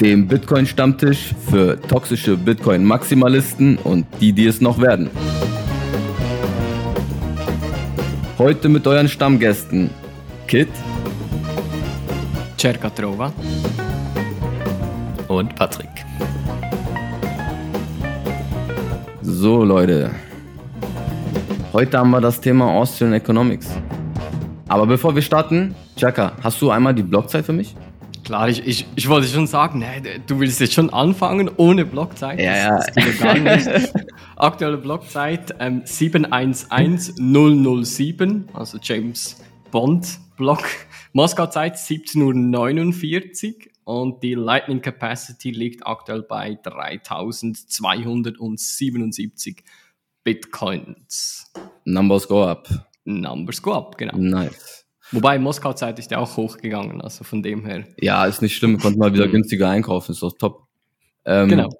dem Bitcoin-Stammtisch für toxische Bitcoin-Maximalisten und die, die es noch werden. Heute mit euren Stammgästen Kit, Cerca Trova. und Patrick. So Leute, heute haben wir das Thema Austrian Economics. Aber bevor wir starten, Chaka, hast du einmal die Blockzeit für mich? Klar, ich, ich, ich wollte schon sagen, nee, du willst jetzt schon anfangen ohne Blockzeit. Ja, ja. Das, das ja gar nicht. Aktuelle Blockzeit ähm, 711007, also James Bond Block. Moskau-Zeit 17.49 Uhr und die Lightning Capacity liegt aktuell bei 3277 Bitcoins. Numbers go up. Numbers go up, genau. Nice. Wobei Moskau-Zeit ist ja auch hochgegangen, also von dem her. Ja, ist nicht schlimm, konnte mal wieder günstiger einkaufen, ist doch top. Ähm, Genau.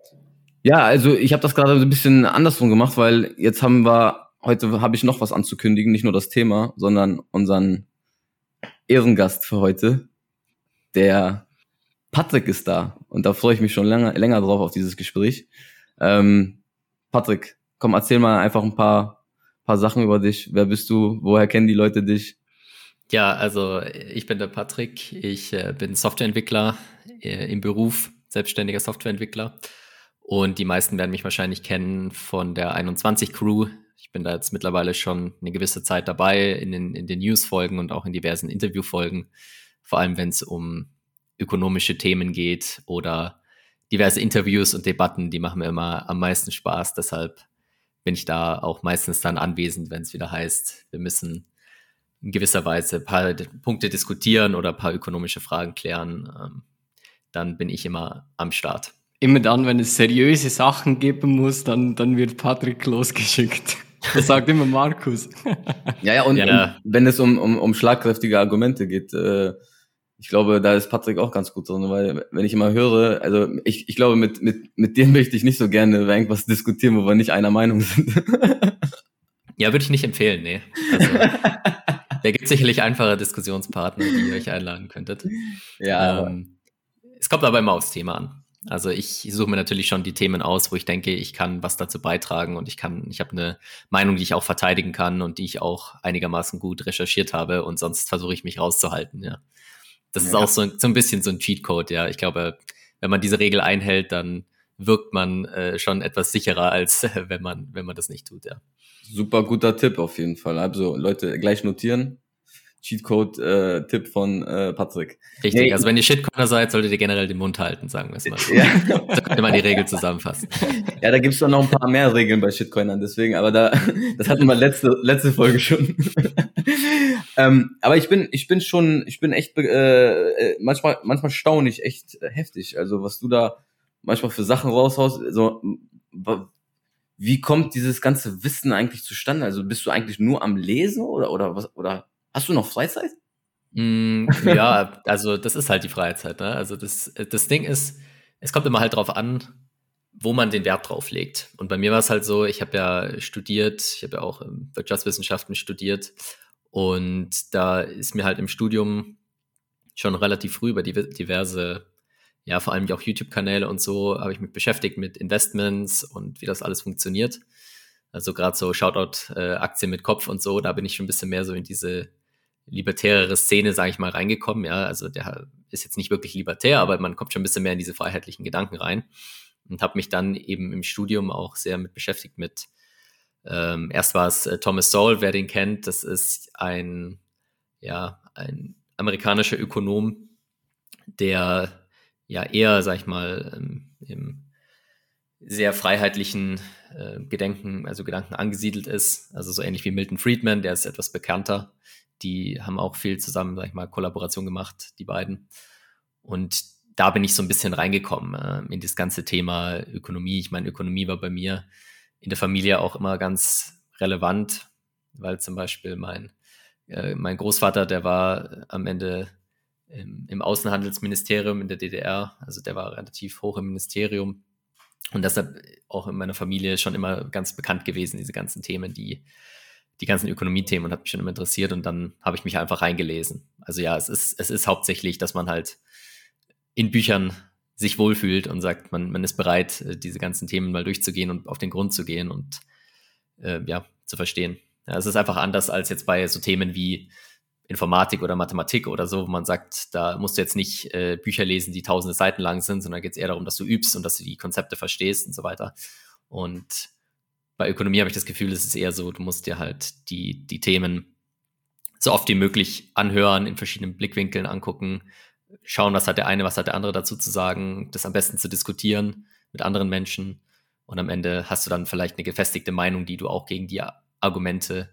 Ja, also ich habe das gerade so ein bisschen andersrum gemacht, weil jetzt haben wir, heute habe ich noch was anzukündigen, nicht nur das Thema, sondern unseren Ehrengast für heute, der Patrick ist da und da freue ich mich schon länger, länger drauf auf dieses Gespräch. Ähm, Patrick, komm, erzähl mal einfach ein paar, paar Sachen über dich. Wer bist du? Woher kennen die Leute dich? Ja, also ich bin der Patrick. Ich äh, bin Softwareentwickler äh, im Beruf, selbstständiger Softwareentwickler. Und die meisten werden mich wahrscheinlich kennen von der 21 Crew. Ich bin da jetzt mittlerweile schon eine gewisse Zeit dabei in den, in den News-Folgen und auch in diversen Interview-Folgen. Vor allem, wenn es um ökonomische Themen geht oder diverse Interviews und Debatten, die machen mir immer am meisten Spaß. Deshalb bin ich da auch meistens dann anwesend, wenn es wieder heißt, wir müssen in gewisser Weise ein paar Punkte diskutieren oder ein paar ökonomische Fragen klären, ähm, dann bin ich immer am Start. Immer dann, wenn es seriöse Sachen geben muss, dann, dann wird Patrick losgeschickt. Das sagt immer Markus. Ja, ja, und, Ja. und wenn es um, um, um schlagkräftige Argumente geht, äh, ich glaube, da ist Patrick auch ganz gut drin, weil wenn ich immer höre, also ich, ich glaube, mit, mit, mit dem möchte ich nicht so gerne über irgendwas diskutieren, wo wir nicht einer Meinung sind. Ja, würde ich nicht empfehlen, nee. Also, da gibt sicherlich einfache Diskussionspartner, die ihr euch einladen könntet. ja, Ähm, es kommt aber immer aufs Thema an. Also ich suche mir natürlich schon die Themen aus, wo ich denke, ich kann was dazu beitragen und ich kann, ich habe eine Meinung, die ich auch verteidigen kann und die ich auch einigermaßen gut recherchiert habe und sonst versuche ich mich rauszuhalten, ja. Das ist Ja. auch so, ein- so ein bisschen so ein Cheatcode, ja. Ich glaube, wenn man diese Regel einhält, dann wirkt man äh, schon etwas sicherer, als äh, wenn man, wenn man das nicht tut, ja. Super guter Tipp auf jeden Fall. Also Leute, gleich notieren. Cheatcode-Tipp von äh, Patrick. Richtig. Nee. Also wenn ihr Shitcoiner seid, solltet ihr generell den Mund halten, sagen wir es mal. so. Ja. So könnte man die Regel zusammenfassen. Ja, da gibt's doch noch ein paar mehr Regeln bei Shitcoinern, deswegen, aber da, das hatten wir letzte, letzte Folge schon. ähm, aber ich bin, ich bin schon, ich bin echt, äh, äh, manchmal, manchmal staune ich echt äh, heftig. Also was du da manchmal für Sachen raushaust, so, wie kommt dieses ganze Wissen eigentlich zustande? Also bist du eigentlich nur am Lesen oder, oder was, oder hast du noch Freizeit? Mm, ja, also das ist halt die Freizeit. Ne? Also das, das Ding ist, es kommt immer halt drauf an, wo man den Wert drauf legt. Und bei mir war es halt so, ich habe ja studiert, ich habe ja auch ähm, Wirtschaftswissenschaften studiert und da ist mir halt im Studium schon relativ früh über diverse, ja, vor allem auch YouTube-Kanäle und so, habe ich mich beschäftigt mit Investments und wie das alles funktioniert. Also gerade so Shoutout äh, mit Kopf und so, da bin ich schon ein bisschen mehr so in diese libertärere Szene, sage ich mal, reingekommen. Ja, also der ist jetzt nicht wirklich libertär, aber man kommt schon ein bisschen mehr in diese freiheitlichen Gedanken rein und habe mich dann eben im Studium auch sehr mit beschäftigt mit. Ähm, erst war es äh, Thomas Sowell, wer den kennt, das ist ein ja ein amerikanischer Ökonom, der ja eher, sag ich mal, ähm, im sehr freiheitlichen äh, Gedenken, also Gedanken angesiedelt ist. Also so ähnlich wie Milton Friedman, der ist etwas bekannter. Die haben auch viel zusammen, sag ich mal, Kollaboration gemacht, die beiden. Und da bin ich so ein bisschen reingekommen äh, in das ganze Thema Ökonomie. Ich meine, Ökonomie war bei mir in der Familie auch immer ganz relevant, weil zum Beispiel mein, äh, mein Großvater, der war am Ende im, im Außenhandelsministerium in der DDR, also der war relativ hoch im Ministerium und deshalb auch in meiner Familie schon immer ganz bekannt gewesen, diese ganzen Themen, die die ganzen Ökonomiethemen und hat mich schon immer interessiert und dann habe ich mich einfach reingelesen. Also ja, es ist, es ist hauptsächlich, dass man halt in Büchern sich wohlfühlt und sagt, man, man ist bereit, äh, diese ganzen Themen mal durchzugehen und auf den Grund zu gehen und äh, ja, zu verstehen. Ja, es ist einfach anders als jetzt bei so Themen wie Informatik oder Mathematik oder so, wo man sagt, da musst du jetzt nicht äh, Bücher lesen, die tausende Seiten lang sind, sondern geht es eher darum, dass du übst und dass du die Konzepte verstehst und so weiter. Und bei Ökonomie habe ich das Gefühl, es ist eher so, du musst dir halt die, die Themen so oft wie möglich anhören, in verschiedenen Blickwinkeln angucken, schauen, was hat der eine, was hat der andere dazu zu sagen, das am besten zu diskutieren mit anderen Menschen. Und am Ende hast du dann vielleicht eine gefestigte Meinung, die du auch gegen die Argumente,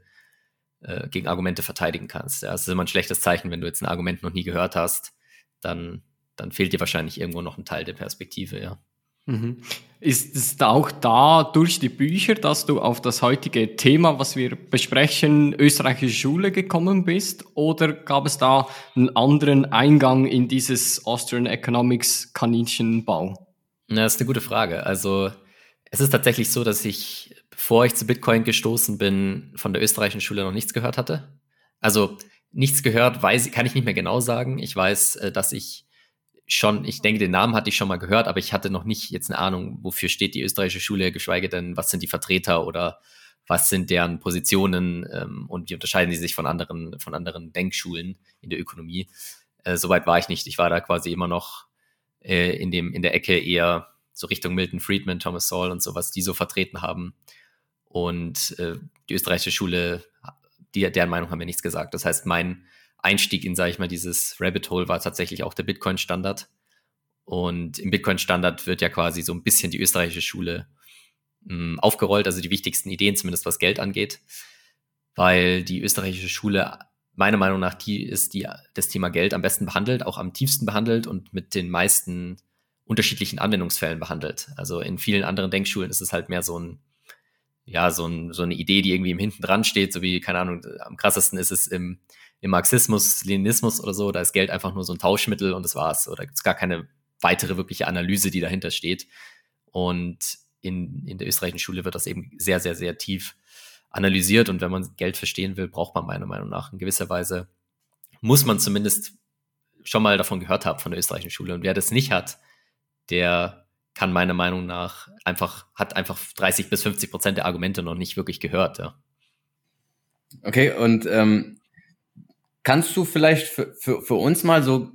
äh, gegen Argumente verteidigen kannst. Ja, es ist immer ein schlechtes Zeichen, wenn du jetzt ein Argument noch nie gehört hast, dann, dann fehlt dir wahrscheinlich irgendwo noch ein Teil der Perspektive, ja. Mhm. Ist es auch da durch die Bücher, dass du auf das heutige Thema, was wir besprechen, österreichische Schule gekommen bist? Oder gab es da einen anderen Eingang in dieses Austrian Economics Kaninchenbau? Na, das ist eine gute Frage. Also es ist tatsächlich so, dass ich, bevor ich zu Bitcoin gestoßen bin, von der österreichischen Schule noch nichts gehört hatte. Also nichts gehört, weiß, kann ich nicht mehr genau sagen. Ich weiß, äh, dass ich schon, ich denke, den Namen hatte ich schon mal gehört, aber ich hatte noch nicht jetzt eine Ahnung, wofür steht die österreichische Schule, geschweige denn, was sind die Vertreter oder was sind deren Positionen ähm, und wie unterscheiden sie sich von anderen, von anderen Denkschulen in der Ökonomie. Äh, Soweit war ich nicht. Ich war da quasi immer noch äh, in, dem, in der Ecke eher so Richtung Milton Friedman, Thomas Sowell und sowas, die so vertreten haben. Und äh, die österreichische Schule, die, deren Meinung haben mir nichts gesagt. Das heißt, mein Einstieg in, sage ich mal, dieses Rabbit Hole war tatsächlich auch der Bitcoin-Standard. Und im Bitcoin-Standard wird ja quasi so ein bisschen die österreichische Schule mh, hm, aufgerollt, also die wichtigsten Ideen, zumindest was Geld angeht. Weil die österreichische Schule meiner Meinung nach die ist, die das Thema Geld am besten behandelt, auch am tiefsten behandelt und mit den meisten unterschiedlichen Anwendungsfällen behandelt. Also in vielen anderen Denkschulen ist es halt mehr so ein, ja, so, ein, so eine Idee, die irgendwie im Hinten dran steht, so wie, keine Ahnung, am krassesten ist es im im Marxismus, Leninismus oder so, da ist Geld einfach nur so ein Tauschmittel und das war's. Oder gibt es gar keine weitere wirkliche Analyse, die dahinter steht. Und in, in der österreichischen Schule wird das eben sehr, sehr, sehr tief analysiert. Und wenn man Geld verstehen will, braucht man meiner Meinung nach in gewisser Weise, muss man zumindest schon mal davon gehört haben von der österreichischen Schule. Und wer das nicht hat, der kann meiner Meinung nach einfach, hat einfach 30 bis 50 Prozent der Argumente noch nicht wirklich gehört. Ja. Okay, und ähm, Kannst du vielleicht für, für, für uns mal so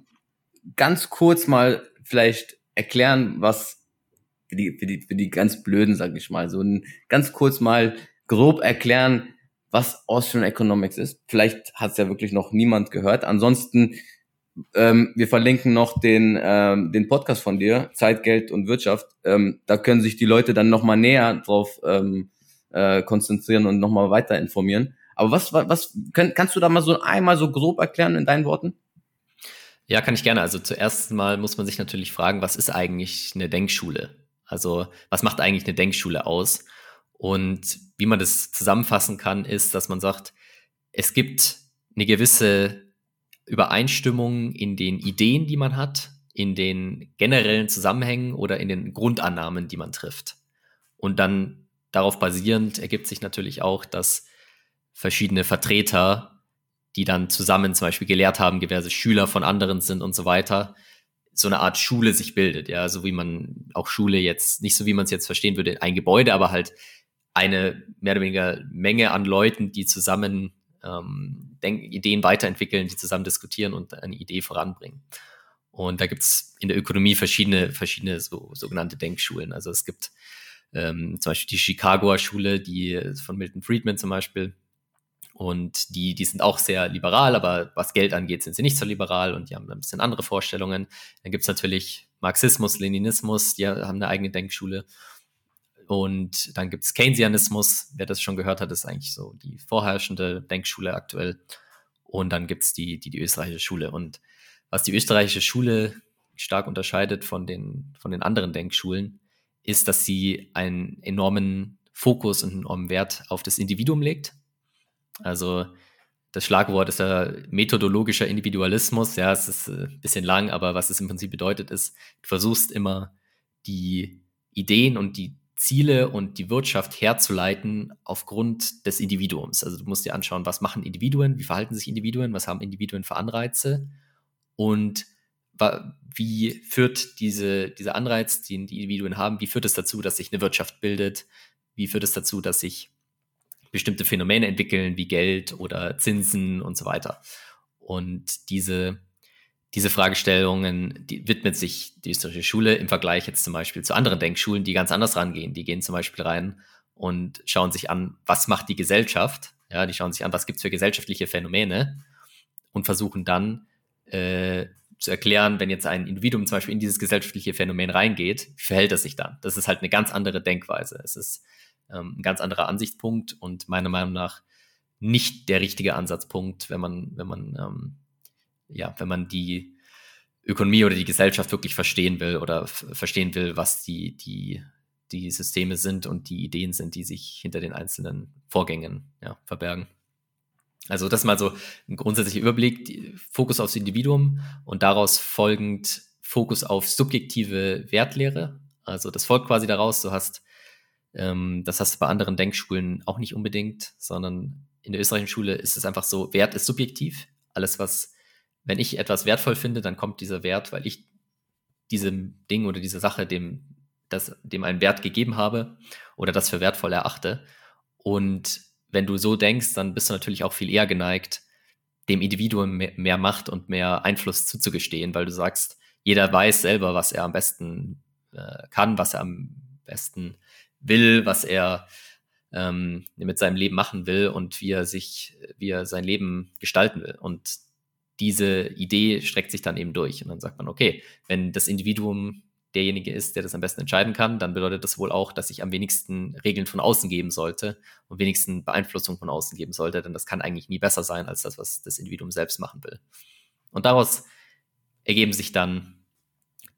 ganz kurz mal vielleicht erklären, was für die, für die, für die ganz Blöden, sag ich mal, so ein, ganz kurz mal grob erklären, was Austrian Economics ist. Vielleicht hat es ja wirklich noch niemand gehört. Ansonsten, ähm, wir verlinken noch den, ähm, den Podcast von dir, Zeit, Geld und Wirtschaft. Ähm, da können sich die Leute dann nochmal näher drauf ähm, äh, konzentrieren und nochmal weiter informieren. Aber was, was, kann, kannst du da mal so einmal so grob erklären in deinen Worten? Ja, kann ich gerne. Also zuerst mal muss man sich natürlich fragen, was ist eigentlich eine Denkschule? Also was macht eigentlich eine Denkschule aus? Und wie man das zusammenfassen kann, ist, dass man sagt, es gibt eine gewisse Übereinstimmung in den Ideen, die man hat, in den generellen Zusammenhängen oder in den Grundannahmen, die man trifft. Und dann darauf basierend ergibt sich natürlich auch, dass verschiedene Vertreter, die dann zusammen zum Beispiel gelehrt haben, diverse Schüler von anderen sind und so weiter, so eine Art Schule sich bildet, ja, so wie man auch Schule jetzt, nicht so wie man es jetzt verstehen würde, ein Gebäude, aber halt eine mehr oder weniger Menge an Leuten, die zusammen ähm, Denk Ideen weiterentwickeln, die zusammen diskutieren und eine Idee voranbringen. Und da gibt's in der Ökonomie verschiedene, verschiedene so, sogenannte Denkschulen. Also es gibt ähm, zum Beispiel die Chicagoer Schule, die von Milton Friedman zum Beispiel, und die, die sind auch sehr liberal, aber was Geld angeht, sind sie nicht so liberal und die haben ein bisschen andere Vorstellungen. Dann gibt es natürlich Marxismus, Leninismus, die haben eine eigene Denkschule. Und dann gibt es Keynesianismus, wer das schon gehört hat, ist eigentlich so die vorherrschende Denkschule aktuell. Und dann gibt es die, die, die österreichische Schule. Und was die österreichische Schule stark unterscheidet von den, von den anderen Denkschulen, ist, dass sie einen enormen Fokus und einen enormen Wert auf das Individuum legt. Also das Schlagwort ist ja methodologischer Individualismus. Ja, es ist ein äh, bisschen lang, aber was es im Prinzip bedeutet, ist, du versuchst immer die Ideen und die Ziele und die Wirtschaft herzuleiten aufgrund des Individuums. Also du musst dir anschauen, was machen Individuen, wie verhalten sich Individuen, was haben Individuen für Anreize und wie führt diese, dieser Anreiz, den die Individuen haben, wie führt es dazu, dass sich eine Wirtschaft bildet, wie führt es dazu, dass sich bestimmte Phänomene entwickeln, wie Geld oder Zinsen und so weiter. Und diese diese Fragestellungen die widmet sich die österreichische Schule im Vergleich jetzt zum Beispiel zu anderen Denkschulen, die ganz anders rangehen. Die gehen zum Beispiel rein und schauen sich an, was macht die Gesellschaft. Ja, die schauen sich an, was gibt es für gesellschaftliche Phänomene und versuchen dann äh, zu erklären, wenn jetzt ein Individuum zum Beispiel in dieses gesellschaftliche Phänomen reingeht, wie verhält es sich dann? Das ist halt eine ganz andere Denkweise. Es ist ähm, ein ganz anderer Ansichtspunkt und meiner Meinung nach nicht der richtige Ansatzpunkt, wenn man, wenn man ähm, ja, wenn man die Ökonomie oder die Gesellschaft wirklich verstehen will oder verstehen will, was die, die, die Systeme sind und die Ideen sind, die sich hinter den einzelnen Vorgängen ja, verbergen. Also das ist mal so ein grundsätzlicher Überblick, Fokus aufs Individuum und daraus folgend Fokus auf subjektive Wertlehre. Also das folgt quasi daraus, du hast, ähm, das hast du bei anderen Denkschulen auch nicht unbedingt, sondern in der österreichischen Schule ist es einfach so, Wert ist subjektiv. Alles, was wenn ich etwas wertvoll finde, dann kommt dieser Wert, weil ich diesem Ding oder dieser Sache dem, das, dem einen Wert gegeben habe oder das für wertvoll erachte. Und wenn du so denkst, dann bist du natürlich auch viel eher geneigt, dem Individuum mehr, mehr Macht und mehr Einfluss zuzugestehen, weil du sagst, jeder weiß selber, was er am besten äh, kann, was er am besten will, was er ähm, mit seinem Leben machen will und wie er sich, wie er sein Leben gestalten will. Und diese Idee streckt sich dann eben durch. Und dann sagt man, okay, wenn das Individuum derjenige ist, der das am besten entscheiden kann, dann bedeutet das wohl auch, dass ich am wenigsten Regeln von außen geben sollte und wenigsten Beeinflussung von außen geben sollte, denn das kann eigentlich nie besser sein als das, was das Individuum selbst machen will. Und daraus ergeben sich dann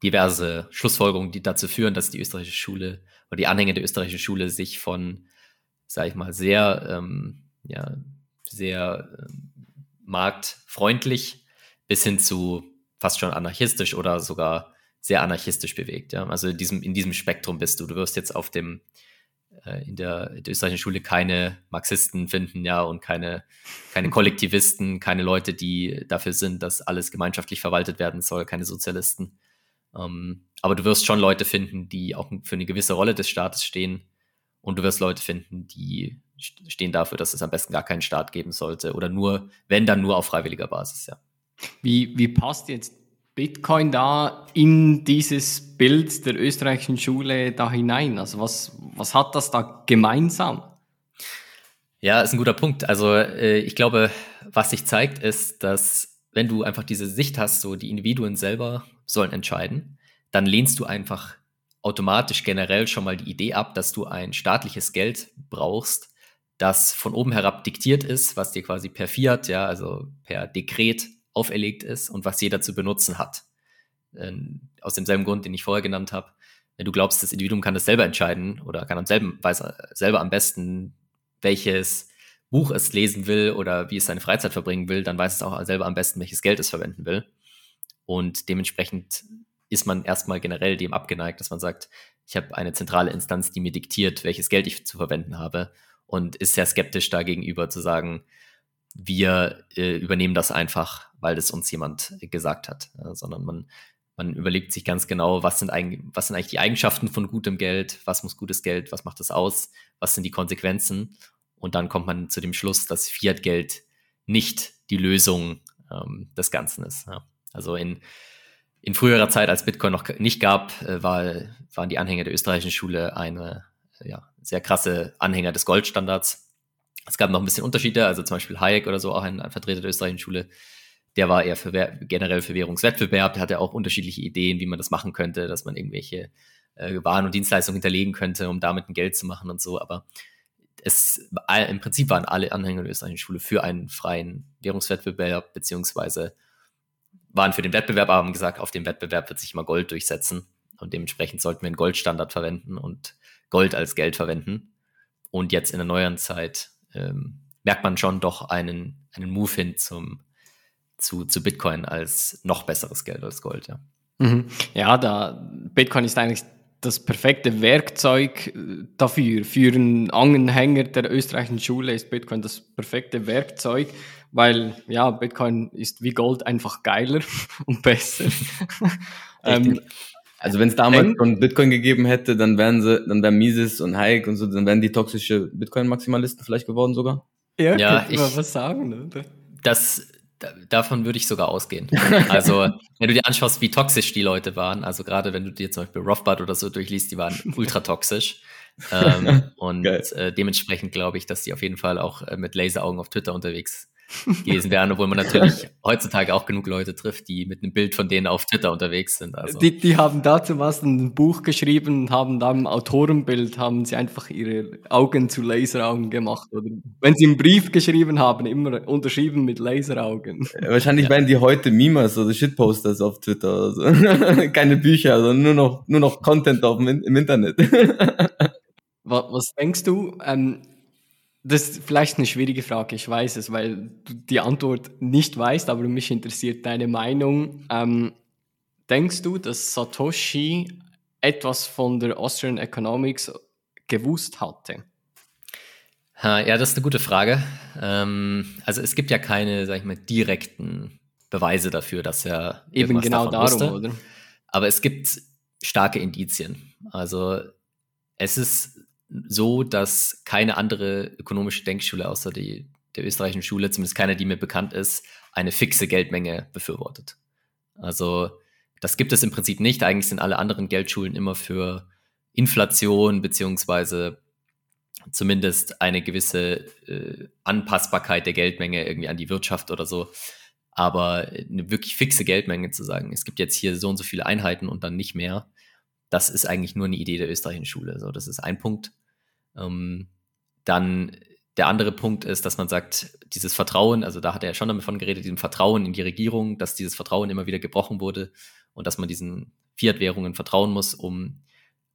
diverse Schlussfolgerungen, die dazu führen, dass die österreichische Schule oder die Anhänger der österreichischen Schule sich von, sage ich mal, sehr, ähm, ja, sehr ähm, marktfreundlich bis hin zu fast schon anarchistisch oder sogar sehr anarchistisch bewegt. Ja? Also in diesem, in diesem Spektrum bist du. Du wirst jetzt auf dem äh, in der, in der österreichischen Schule keine Marxisten finden, ja, und keine, keine Kollektivisten, keine Leute, die dafür sind, dass alles gemeinschaftlich verwaltet werden soll, keine Sozialisten. Ähm, aber du wirst schon Leute finden, die auch für eine gewisse Rolle des Staates stehen. Und du wirst Leute finden, die stehen dafür, dass es am besten gar keinen Staat geben sollte oder nur, wenn dann nur auf freiwilliger Basis, ja. Wie, wie passt jetzt Bitcoin da in dieses Bild der österreichischen Schule da hinein? Also was, was hat das da gemeinsam? Ja, ist ein guter Punkt. Also äh, ich glaube, was sich zeigt, ist, dass wenn du einfach diese Sicht hast, so die Individuen selber sollen entscheiden, dann lehnst du einfach automatisch generell schon mal die Idee ab, dass du ein staatliches Geld brauchst, das von oben herab diktiert ist, was dir quasi per Fiat, ja, also per Dekret auferlegt ist und was jeder zu benutzen hat. Ähm, aus demselben Grund, den ich vorher genannt habe. Wenn du glaubst, das Individuum kann das selber entscheiden oder kann am selben, weiß selber am besten, welches Buch es lesen will oder wie es seine Freizeit verbringen will, dann weiß es auch selber am besten, welches Geld es verwenden will. Und dementsprechend ist man erstmal generell dem abgeneigt, dass man sagt, ich habe eine zentrale Instanz, die mir diktiert, welches Geld ich zu verwenden habe und ist sehr skeptisch dagegenüber zu sagen, wir äh, übernehmen das einfach, weil das uns jemand gesagt hat, ja, sondern man, man überlegt sich ganz genau, was sind, eigentlich, was sind eigentlich die Eigenschaften von gutem Geld, was muss gutes Geld, was macht das aus, was sind die Konsequenzen und dann kommt man zu dem Schluss, dass Fiat-Geld nicht die Lösung ähm, des Ganzen ist. Ja. Also in, in früherer Zeit, als Bitcoin noch nicht gab, äh, war, waren die Anhänger der österreichischen Schule eine ja, sehr krasse Anhänger des Goldstandards. Es gab noch ein bisschen Unterschiede, also zum Beispiel Hayek oder so, auch ein, ein Vertreter der österreichischen Schule, der war eher für, generell für Währungswettbewerb, der hatte auch unterschiedliche Ideen, wie man das machen könnte, dass man irgendwelche äh, Waren und Dienstleistungen hinterlegen könnte, um damit ein Geld zu machen und so, aber es, im Prinzip waren alle Anhänger der österreichischen Schule für einen freien Währungswettbewerb, beziehungsweise waren für den Wettbewerb, aber haben gesagt, auf dem Wettbewerb wird sich immer Gold durchsetzen. Und dementsprechend sollten wir einen Goldstandard verwenden und Gold als Geld verwenden. Und jetzt in der neueren Zeit ähm, merkt man schon doch einen, einen Move hin zum, zu, zu Bitcoin als noch besseres Geld als Gold, ja. Mhm. Ja, da Bitcoin ist eigentlich das perfekte Werkzeug äh, dafür. Für einen Anhänger der österreichischen Schule ist Bitcoin das perfekte Werkzeug, weil ja, Bitcoin ist wie Gold einfach geiler und besser. ähm, also wenn es damals schon Bitcoin gegeben hätte, dann wären sie, dann wären Mises und Hayek und so, dann wären die toxische Bitcoin-Maximalisten vielleicht geworden sogar. Ja, ja ich, was sagen. Ne? Das, davon würde ich sogar ausgehen. Also, wenn du dir anschaust, wie toxisch die Leute waren, also gerade wenn du dir zum Beispiel Rothbard oder so durchliest, die waren ultra toxisch. ähm, und äh, dementsprechend glaube ich, dass die auf jeden Fall auch äh, mit Laseraugen auf Twitter unterwegs gewesen wären, obwohl man natürlich heutzutage auch genug Leute trifft, die mit einem Bild von denen auf Twitter unterwegs sind. Also. Die, die haben dazu was ein Buch geschrieben, haben da im Autorenbild, haben sie einfach ihre Augen zu Laseraugen gemacht. Oder wenn sie einen Brief geschrieben haben, immer unterschrieben mit Laseraugen. Wahrscheinlich ja. werden die heute Memes oder Shitposters auf Twitter so. Keine Bücher, sondern nur noch, nur noch Content auf im Internet. was, was denkst du? Ähm, das ist vielleicht eine schwierige Frage, ich weiß es, weil du die Antwort nicht weißt, aber mich interessiert deine Meinung. Ähm, denkst du, dass Satoshi etwas von der Austrian Economics gewusst hatte? Ja, das ist eine gute Frage. Ähm, also es gibt ja keine, sag ich mal, direkten Beweise dafür, dass er eben genau darum, wusste. oder? Aber es gibt starke Indizien. Also es ist so, dass keine andere ökonomische Denkschule außer die, der österreichischen Schule, zumindest keine, die mir bekannt ist, eine fixe Geldmenge befürwortet. Also das gibt es im Prinzip nicht. Eigentlich sind alle anderen Geldschulen immer für Inflation beziehungsweise zumindest eine gewisse äh, Anpassbarkeit der Geldmenge irgendwie an die Wirtschaft oder so. Aber eine wirklich fixe Geldmenge zu sagen, es gibt jetzt hier so und so viele Einheiten und dann nicht mehr, das ist eigentlich nur eine Idee der österreichischen Schule. So, das ist ein Punkt. Ähm, dann der andere Punkt ist, dass man sagt, dieses Vertrauen, also da hat er ja schon davon geredet, diesem Vertrauen in die Regierung, dass dieses Vertrauen immer wieder gebrochen wurde und dass man diesen Fiat-Währungen vertrauen muss, um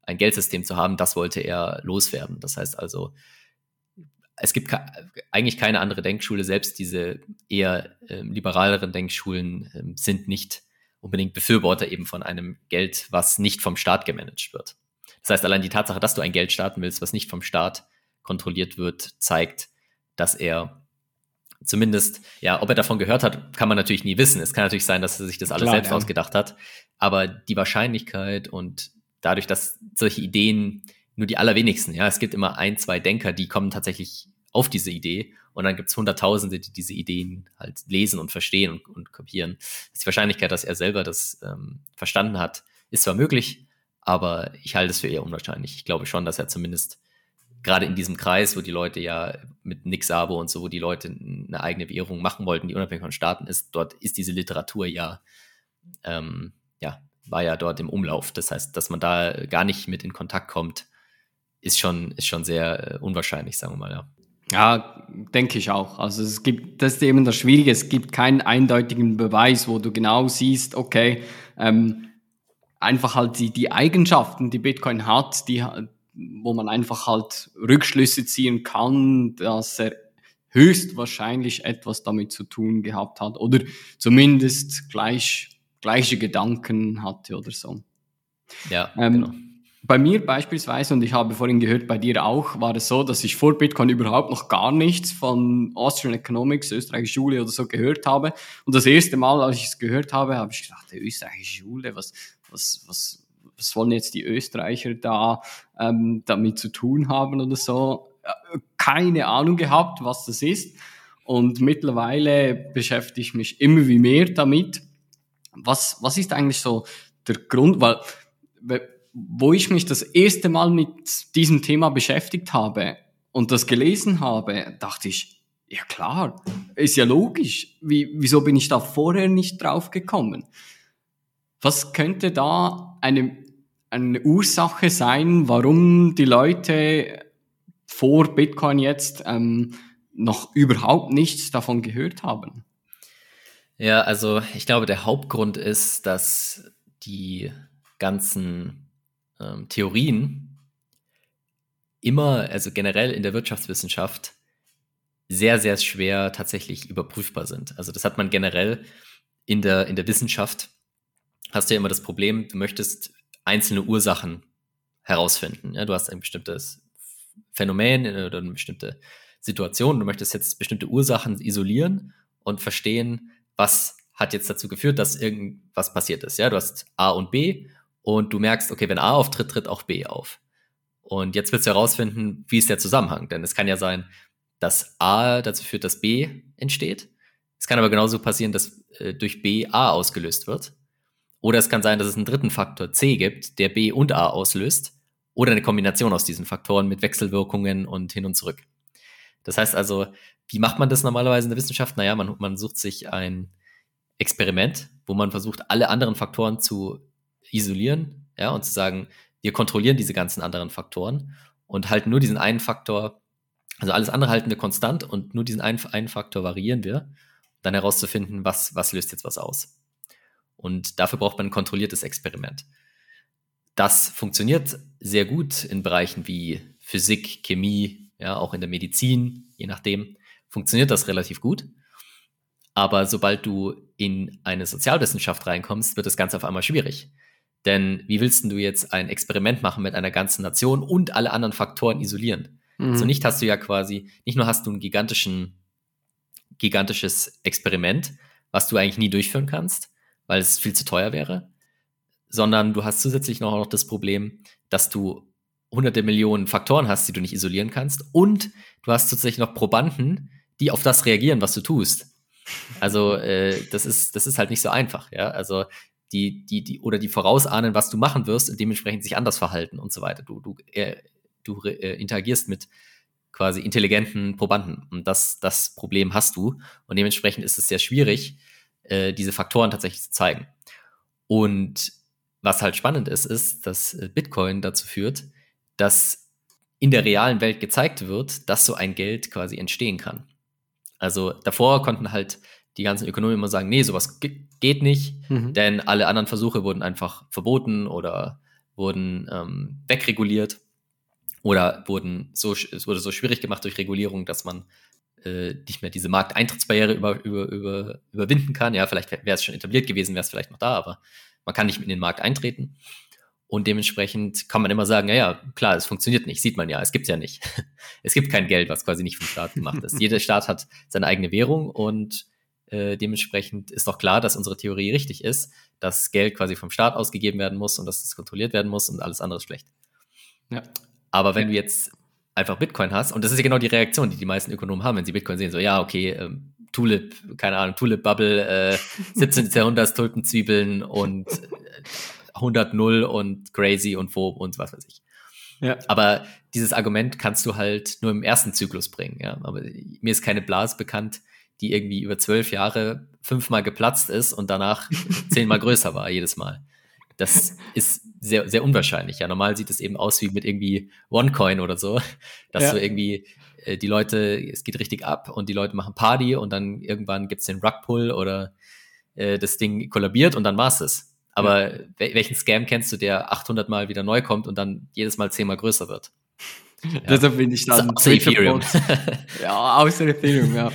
ein Geldsystem zu haben, das wollte er loswerden. Das heißt also, es gibt eigentlich keine andere Denkschule, selbst diese eher äh, liberaleren Denkschulen äh, sind nicht unbedingt Befürworter eben von einem Geld, was nicht vom Staat gemanagt wird. Das heißt, allein die Tatsache, dass du ein Geld starten willst, was nicht vom Staat kontrolliert wird, zeigt, dass er zumindest, ja, ob er davon gehört hat, kann man natürlich nie wissen. Es kann natürlich sein, dass er sich das alles Klar, selbst ja. ausgedacht hat. Aber die Wahrscheinlichkeit und dadurch, dass solche Ideen nur die allerwenigsten, ja, es gibt immer ein, zwei Denker, die kommen tatsächlich auf diese Idee und dann gibt es Hunderttausende, die diese Ideen halt lesen und verstehen und, und kopieren. Die Wahrscheinlichkeit, dass er selber das ähm, verstanden hat, ist zwar möglich, aber ich halte es für eher unwahrscheinlich. Ich glaube schon, dass er zumindest gerade in diesem Kreis, wo die Leute ja mit Nix Abo und so, wo die Leute eine eigene Währung machen wollten, die unabhängig von Staaten ist, dort ist diese Literatur ja, ähm, ja, war ja dort im Umlauf. Das heißt, dass man da gar nicht mit in Kontakt kommt, ist schon, ist schon sehr äh, unwahrscheinlich, sagen wir mal, ja. Ja, denke ich auch. Also es gibt, das ist eben das Schwierige, es gibt keinen eindeutigen Beweis, wo du genau siehst, okay, ähm, einfach halt die, die Eigenschaften, die Bitcoin hat, die, wo man einfach halt Rückschlüsse ziehen kann, dass er höchstwahrscheinlich etwas damit zu tun gehabt hat oder zumindest gleich, gleiche Gedanken hatte oder so. Ja, ähm, genau. Bei mir beispielsweise, und ich habe vorhin gehört, bei dir auch, war es so, dass ich vor Bitcoin überhaupt noch gar nichts von Austrian Economics, österreichische Schule oder so gehört habe. Und das erste Mal, als ich es gehört habe, habe ich gedacht, österreichische Schule, was, was, was, was wollen jetzt die Österreicher da ähm, damit zu tun haben oder so. Keine Ahnung gehabt, was das ist. Und mittlerweile beschäftige ich mich immer wie mehr damit. Was, was ist eigentlich so der Grund? Weil, wo ich mich das erste Mal mit diesem Thema beschäftigt habe und das gelesen habe, dachte ich, ja klar, ist ja logisch. Wie, wieso bin ich da vorher nicht drauf gekommen? Was könnte da eine, eine Ursache sein, warum die Leute vor Bitcoin jetzt ähm, noch überhaupt nichts davon gehört haben? Ja, also ich glaube, der Hauptgrund ist, dass die ganzen ähm, Theorien immer, also generell in der Wirtschaftswissenschaft, sehr, sehr schwer tatsächlich überprüfbar sind. Also das hat man generell in der, in der Wissenschaft, hast du ja immer das Problem, du möchtest einzelne Ursachen herausfinden. Ja, du hast ein bestimmtes Phänomen oder eine bestimmte Situation, du möchtest jetzt bestimmte Ursachen isolieren und verstehen, was hat jetzt dazu geführt, dass irgendwas passiert ist. Ja, du hast A und B und du merkst, okay, wenn A auftritt, tritt auch B auf. Und jetzt willst du herausfinden, wie ist der Zusammenhang? Denn es kann ja sein, dass A dazu führt, dass B entsteht. Es kann aber genauso passieren, dass äh, durch B A ausgelöst wird. Oder es kann sein, dass es einen dritten Faktor C gibt, der B und A auslöst. Oder eine Kombination aus diesen Faktoren mit Wechselwirkungen und hin und zurück. Das heißt also, wie macht man das normalerweise in der Wissenschaft? Naja, man, man sucht sich ein Experiment, wo man versucht, alle anderen Faktoren zu isolieren, ja, und zu sagen, wir kontrollieren diese ganzen anderen Faktoren und halten nur diesen einen Faktor also alles andere halten wir konstant und nur diesen einen, einen Faktor variieren wir, dann herauszufinden, was, was löst jetzt was aus. Und dafür braucht man ein kontrolliertes Experiment. Das funktioniert sehr gut in Bereichen wie Physik, Chemie, ja, auch in der Medizin, je nachdem, funktioniert das relativ gut. Aber sobald du in eine Sozialwissenschaft reinkommst, wird das Ganze auf einmal schwierig. Denn wie willst du jetzt ein Experiment machen mit einer ganzen Nation und alle anderen Faktoren isolieren? Mhm. So nicht hast du ja quasi, nicht nur hast du ein gigantischen, gigantisches Experiment, was du eigentlich nie durchführen kannst, weil es viel zu teuer wäre, sondern du hast zusätzlich noch, das Problem, dass du hunderte Millionen Faktoren hast, die du nicht isolieren kannst und du hast zusätzlich noch Probanden, die auf das reagieren, was du tust. Also äh, das ist das ist halt nicht so einfach, ja. Also die die die oder die vorausahnen, was du machen wirst und dementsprechend sich anders verhalten und so weiter. Du du äh, du äh, interagierst mit quasi intelligenten Probanden. Und das, das Problem hast du. Und dementsprechend ist es sehr schwierig, äh, diese Faktoren tatsächlich zu zeigen. Und was halt spannend ist, ist, dass äh, Bitcoin dazu führt, dass in der realen Welt gezeigt wird, dass so ein Geld quasi entstehen kann. Also davor konnten halt die ganzen Ökonomen immer sagen, nee, sowas geht nicht, mhm. denn alle anderen Versuche wurden einfach verboten oder wurden ähm, wegreguliert oder wurden so, es wurde so schwierig gemacht durch Regulierung, dass man äh, nicht mehr diese Markteintrittsbarriere über, über, über, überwinden kann. Ja, vielleicht wäre es schon etabliert gewesen, wäre es vielleicht noch da, aber man kann nicht in den Markt eintreten. Und dementsprechend kann man immer sagen, ja, ja, klar, es funktioniert nicht, sieht man ja, es gibt ja nicht. es gibt kein Geld, was quasi nicht vom Staat gemacht ist. Jeder Staat hat seine eigene Währung und äh, dementsprechend ist doch klar, dass unsere Theorie richtig ist, dass Geld quasi vom Staat ausgegeben werden muss und dass es kontrolliert werden muss und alles andere ist schlecht. Ja. Aber wenn ja. du jetzt einfach Bitcoin hast, und das ist ja genau die Reaktion, die die meisten Ökonomen haben, wenn sie Bitcoin sehen, so, ja, okay, ähm, Tulip, keine Ahnung, Tulip Bubble, äh, 17. Jahrhunderts Tulpenzwiebeln und äh, 100 Null und Crazy und Phob und was weiß ich. Ja. Aber dieses Argument kannst du halt nur im ersten Zyklus bringen, ja. Aber mir ist keine Blase bekannt, die irgendwie über zwölf Jahre fünfmal geplatzt ist und danach zehnmal größer war jedes Mal. Das ist sehr, sehr unwahrscheinlich. Ja, normal sieht es eben aus wie mit irgendwie OneCoin oder so, dass ja. du irgendwie äh, die Leute, es geht richtig ab und die Leute machen Party und dann irgendwann gibt's den Rugpull oder äh, das Ding kollabiert und dann war's es. Aber ja. welchen Scam kennst du, der 800 Mal wieder neu kommt und dann jedes Mal zehnmal größer wird? Ja. Deshalb bin ich dann außer Ethereum. ja, außer Ethereum, ja.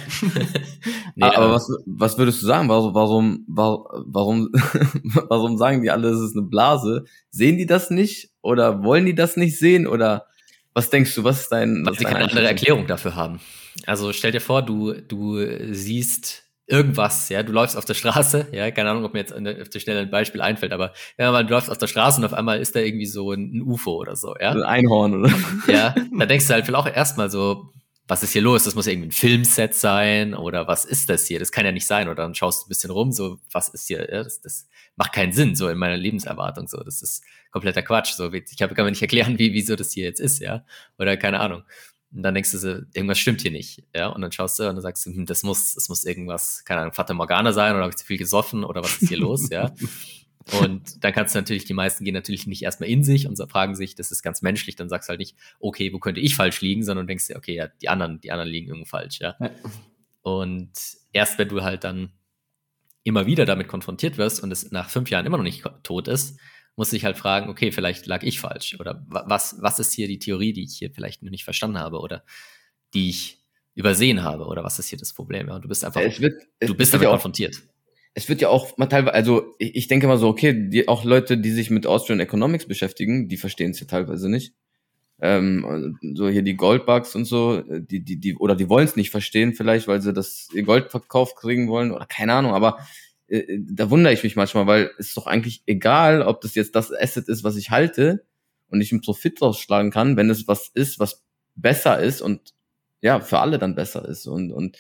nee, aber, aber was, was würdest du sagen? Warum, warum, warum, warum sagen die alle, es ist eine Blase? Sehen die das nicht? Oder wollen die das nicht sehen? Oder was denkst du, was ist dein. Weil sie keine andere Erklärung dafür haben. Also stell dir vor, du, du siehst irgendwas, ja, du läufst auf der Straße, ja, keine Ahnung, ob mir jetzt auf der Stelle ein Beispiel einfällt, aber ja, mal, du läufst auf der Straße und auf einmal ist da irgendwie so ein, UFO oder so, ja. Ein Einhorn, oder? Ja, da denkst du halt vielleicht auch erstmal so, was ist hier los? Das muss irgendwie ein Filmset sein oder was ist das hier? Das kann ja nicht sein. Oder dann schaust du ein bisschen rum, so, was ist hier? Ja, das, das macht keinen Sinn, so in meiner Lebenserwartung, so. Das ist kompletter Quatsch, so. Ich hab, kann mir nicht erklären, wie, wieso das hier jetzt ist, ja. Oder keine Ahnung. Und dann denkst du so, irgendwas stimmt hier nicht. Ja, und dann schaust du und dann sagst du, hm, das muss, das muss irgendwas, keine Ahnung, Fata Morgana sein oder habe ich zu viel gesoffen oder was ist hier los, ja. Und dann kannst du natürlich, die meisten gehen natürlich nicht erstmal in sich und fragen sich, das ist ganz menschlich, dann sagst du halt nicht, okay, wo könnte ich falsch liegen, sondern denkst dir, okay, ja, die anderen, die anderen liegen irgendwo falsch, ja. ja. Und erst wenn du halt dann immer wieder damit konfrontiert wirst und es nach fünf Jahren immer noch nicht tot ist, musst du dich halt fragen, okay, vielleicht lag ich falsch oder was, was ist hier die Theorie, die ich hier vielleicht noch nicht verstanden habe oder die ich übersehen habe oder was ist hier das Problem? Ja, und du bist einfach, Es wird, es du bist damit ja auch, konfrontiert. es wird ja auch mal teilweise, also ich, ich denke mal so, okay, die, auch Leute, die sich mit Austrian Economics beschäftigen, die verstehen es ja teilweise nicht. Ähm, so hier die Goldbugs und so, die, die, die, oder die wollen es nicht verstehen, vielleicht, weil sie das ihr Gold verkauft kriegen wollen, oder keine Ahnung, aber äh, da wundere ich mich manchmal, weil es ist doch eigentlich egal, ob das jetzt das Asset ist, was ich halte und ich einen Profit rausschlagen kann, wenn es was ist, was besser ist und ja, für alle dann besser ist. Und, und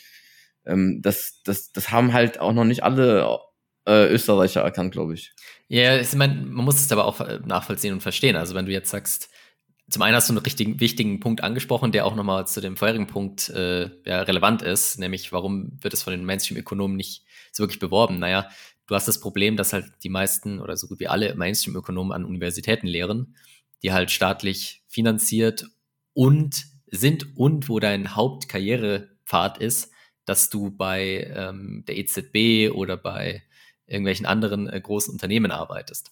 ähm, das, das, das haben halt auch noch nicht alle äh, Österreicher erkannt, glaube ich. Ja, ich mein, man muss es aber auch äh, nachvollziehen und verstehen. Also wenn du jetzt sagst, zum einen hast du einen richtigen, wichtigen Punkt angesprochen, der auch nochmal zu dem vorherigen Punkt äh, ja, relevant ist, nämlich warum wird es von den Mainstream-Ökonomen nicht so wirklich beworben? Naja, du hast das Problem, dass halt die meisten oder so gut wie alle Mainstream-Ökonomen an Universitäten lehren, die halt staatlich finanziert und sind und wo dein Hauptkarrierepfad ist, dass du bei ähm, der EZB oder bei irgendwelchen anderen äh, großen Unternehmen arbeitest.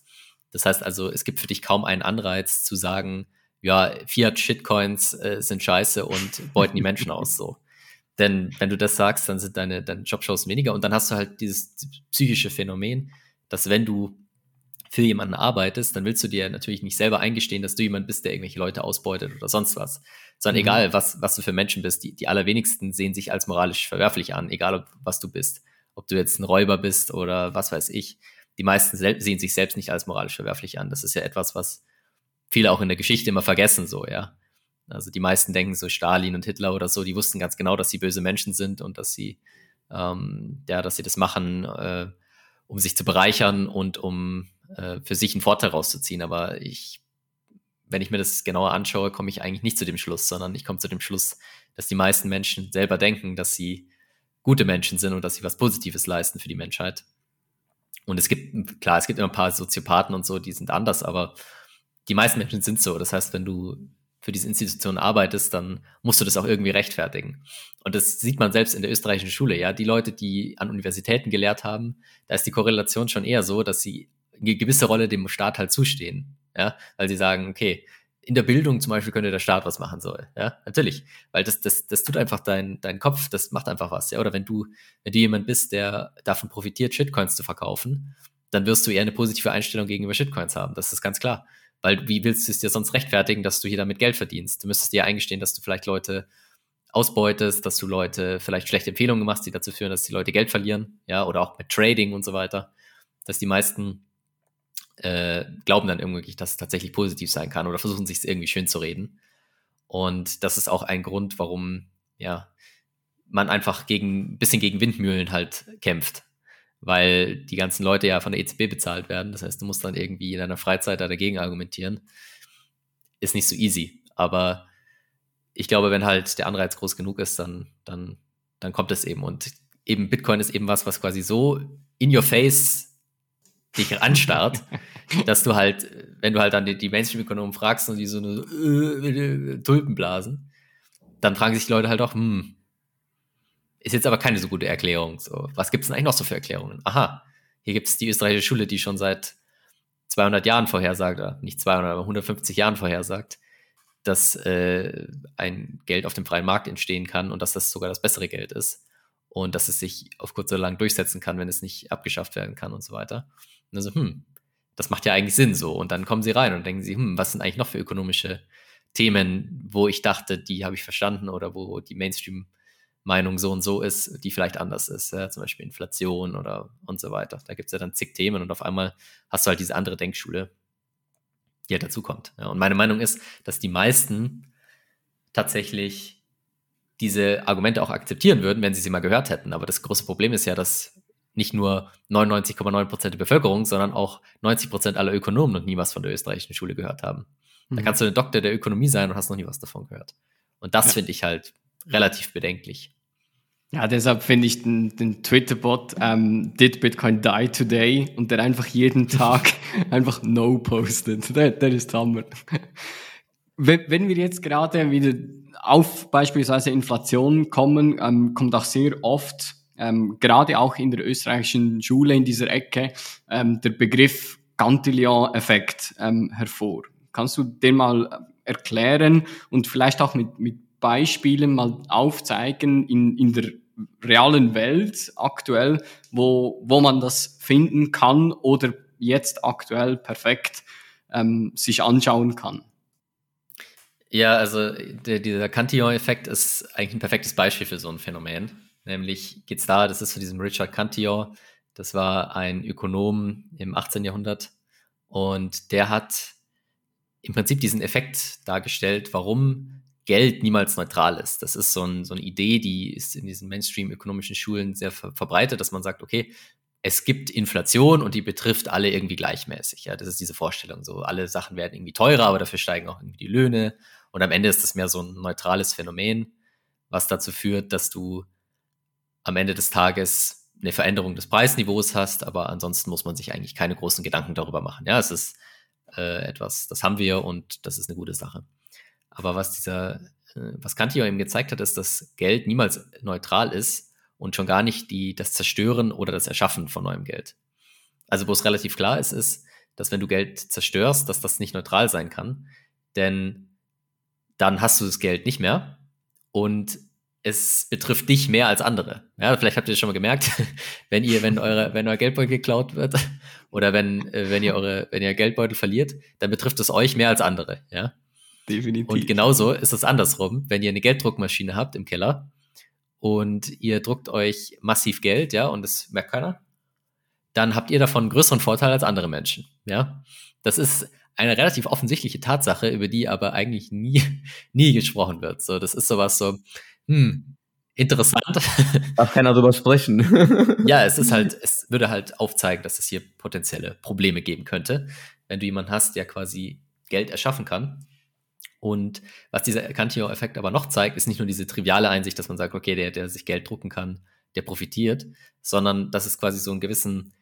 Das heißt also, es gibt für dich kaum einen Anreiz zu sagen, ja, Fiat-Shitcoins äh, sind scheiße und beuten die Menschen aus so. Denn wenn du das sagst, dann sind deine, deine Jobchancen weniger und dann hast du halt dieses psychische Phänomen, dass wenn du für jemanden arbeitest, dann willst du dir natürlich nicht selber eingestehen, dass du jemand bist, der irgendwelche Leute ausbeutet oder sonst was. Sondern mhm. egal, was, was du für Menschen bist, die, die allerwenigsten sehen sich als moralisch verwerflich an, egal ob, was du bist. Ob du jetzt ein Räuber bist oder was weiß ich. Die meisten sehen sich selbst nicht als moralisch verwerflich an. Das ist ja etwas, was viele auch in der Geschichte immer vergessen, so, ja. Also die meisten denken so Stalin und Hitler oder so, die wussten ganz genau, dass sie böse Menschen sind und dass sie, ähm, ja, dass sie das machen, äh, um sich zu bereichern und um äh, für sich einen Vorteil rauszuziehen. Aber ich, wenn ich mir das genauer anschaue, komme ich eigentlich nicht zu dem Schluss, sondern ich komme zu dem Schluss, dass die meisten Menschen selber denken, dass sie gute Menschen sind und dass sie was Positives leisten für die Menschheit. Und es gibt, klar, es gibt immer ein paar Soziopathen und so, die sind anders, aber die meisten Menschen sind so. Das heißt, wenn du für diese Institution arbeitest, dann musst du das auch irgendwie rechtfertigen. Und das sieht man selbst in der österreichischen Schule, ja. Die Leute, die an Universitäten gelehrt haben, da ist die Korrelation schon eher so, dass sie eine gewisse Rolle dem Staat halt zustehen, ja. Weil sie sagen, okay, in der Bildung zum Beispiel könnte der Staat was machen soll, ja. Natürlich. Weil das, das, das tut einfach dein, dein Kopf, das macht einfach was, ja. Oder wenn du, wenn du jemand bist, der davon profitiert, Shitcoins zu verkaufen, dann wirst du eher eine positive Einstellung gegenüber Shitcoins haben. Das ist ganz klar. Weil wie willst du es dir sonst rechtfertigen, dass du hier damit Geld verdienst? Du müsstest dir eingestehen, dass du vielleicht Leute ausbeutest, dass du Leute vielleicht schlechte Empfehlungen machst, die dazu führen, dass die Leute Geld verlieren, ja, oder auch mit Trading und so weiter. Dass die meisten äh, glauben dann irgendwie, dass es tatsächlich positiv sein kann oder versuchen sich irgendwie schön zu reden. Und das ist auch ein Grund, warum, ja, man einfach gegen, bisschen gegen Windmühlen halt kämpft weil die ganzen Leute ja von der EZB bezahlt werden. Das heißt, du musst dann irgendwie in deiner Freizeit da dagegen argumentieren. Ist nicht so easy. Aber ich glaube, wenn halt der Anreiz groß genug ist, dann, dann, dann kommt es eben. Und eben Bitcoin ist eben was, was quasi so in your face dich anstarrt, dass du halt, wenn du halt dann die, die Mainstream-Ökonomen fragst und die so eine äh, Tulpen blasen, dann fragen sich die Leute halt auch, hm, ist jetzt aber keine so gute Erklärung. So, was gibt es denn eigentlich noch so für Erklärungen? Aha, hier gibt es die österreichische Schule, die schon seit 200 Jahren vorhersagt, oder nicht 200, aber 150 Jahren vorhersagt, dass äh, ein Geld auf dem freien Markt entstehen kann und dass das sogar das bessere Geld ist und dass es sich auf kurz oder lang durchsetzen kann, wenn es nicht abgeschafft werden kann und so weiter. Und also, hm, das macht ja eigentlich Sinn so. Und dann kommen sie rein und denken sie, hm, was sind eigentlich noch für ökonomische Themen, wo ich dachte, die habe ich verstanden oder wo die Mainstream- Meinung so und so ist, die vielleicht anders ist. Ja? Zum Beispiel Inflation oder und so weiter. Da gibt es ja dann zig Themen und auf einmal hast du halt diese andere Denkschule, die halt dazukommt. Ja? Und meine Meinung ist, dass die meisten tatsächlich diese Argumente auch akzeptieren würden, wenn sie sie mal gehört hätten. Aber das große Problem ist ja, dass nicht nur 99,9 Prozent der Bevölkerung, sondern auch 90 Prozent aller Ökonomen noch nie was von der österreichischen Schule gehört haben. Mhm. Da kannst du ein Doktor der Ökonomie sein und hast noch nie was davon gehört. Und das ja. finde ich halt relativ bedenklich. Ja, deshalb finde ich den, den Twitter-Bot ähm, Did Bitcoin Die Today und der einfach jeden Tag einfach No postet. Der, der ist Hammer. Wenn, wenn wir jetzt gerade wieder auf beispielsweise Inflation kommen, ähm, kommt auch sehr oft ähm, gerade auch in der österreichischen Schule in dieser Ecke ähm, der Begriff Cantillon-Effekt ähm, hervor. Kannst du den mal erklären und vielleicht auch mit, mit Beispielen mal aufzeigen in, in der realen Welt aktuell, wo, wo man das finden kann oder jetzt aktuell perfekt ähm, sich anschauen kann. Ja, also der, dieser Cantillon-Effekt ist eigentlich ein perfektes Beispiel für so ein Phänomen. Nämlich geht es da, das ist von diesem Richard Cantillon, das war ein Ökonom im 18. Jahrhundert und der hat im Prinzip diesen Effekt dargestellt, warum Geld niemals neutral ist. Das ist so, ein, so eine Idee, die ist in diesen Mainstream-ökonomischen Schulen sehr ver verbreitet, dass man sagt, okay, es gibt Inflation und die betrifft alle irgendwie gleichmäßig. Ja, das ist diese Vorstellung. So, alle Sachen werden irgendwie teurer, aber dafür steigen auch irgendwie die Löhne. Und am Ende ist das mehr so ein neutrales Phänomen, was dazu führt, dass du am Ende des Tages eine Veränderung des Preisniveaus hast, aber ansonsten muss man sich eigentlich keine großen Gedanken darüber machen. Ja, es ist äh, etwas, das haben wir und das ist eine gute Sache. Aber was dieser, äh, was Cantillon eben gezeigt hat, ist, dass Geld niemals neutral ist und schon gar nicht die, das Zerstören oder das Erschaffen von neuem Geld. Also wo es relativ klar ist, ist, dass wenn du Geld zerstörst, dass das nicht neutral sein kann, denn dann hast du das Geld nicht mehr und es betrifft dich mehr als andere. Ja, vielleicht habt ihr das schon mal gemerkt, wenn ihr, wenn eure, wenn euer Geldbeutel geklaut wird oder wenn, äh, wenn ihr eure, wenn ihr Geldbeutel verliert, dann betrifft es euch mehr als andere. Ja, definitiv. Und genauso ist es andersrum, wenn ihr eine Gelddruckmaschine habt im Keller und ihr druckt euch massiv Geld, ja, und das merkt keiner, dann habt ihr davon einen größeren Vorteil als andere Menschen. Ja, das ist eine relativ offensichtliche Tatsache, über die aber eigentlich nie, nie gesprochen wird. So, das ist sowas so, hm, interessant. Darf keiner drüber sprechen. ja, es ist halt, es würde halt aufzeigen, dass es hier potenzielle Probleme geben könnte, wenn du jemanden hast, der quasi Geld erschaffen kann. Und was dieser Cantillon-Effekt aber noch zeigt, ist nicht nur diese triviale Einsicht, dass man sagt, okay, der, der sich Geld drucken kann, der profitiert, sondern dass es quasi so einen gewissen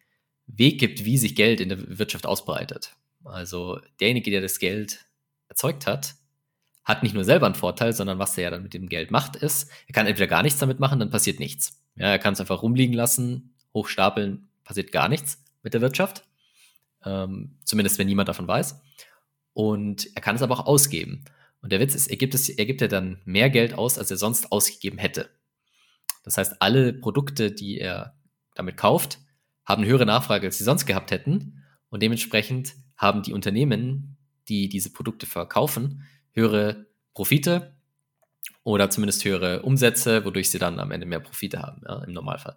Weg gibt, wie sich Geld in der Wirtschaft ausbreitet. Also derjenige, der das Geld erzeugt hat, hat nicht nur selber einen Vorteil, sondern was er ja dann mit dem Geld macht, ist, er kann entweder gar nichts damit machen, dann passiert nichts. Ja, er kann es einfach rumliegen lassen, hochstapeln, passiert gar nichts mit der Wirtschaft. Ähm, zumindest wenn niemand davon weiß. Und er kann es aber auch ausgeben. Und der Witz ist, er gibt, es, er gibt ja dann mehr Geld aus, als er sonst ausgegeben hätte. Das heißt, alle Produkte, die er damit kauft, haben höhere Nachfrage, als sie sonst gehabt hätten. Und dementsprechend haben die Unternehmen, die diese Produkte verkaufen, höhere Profite oder zumindest höhere Umsätze, wodurch sie dann am Ende mehr Profite haben, ja, im Normalfall.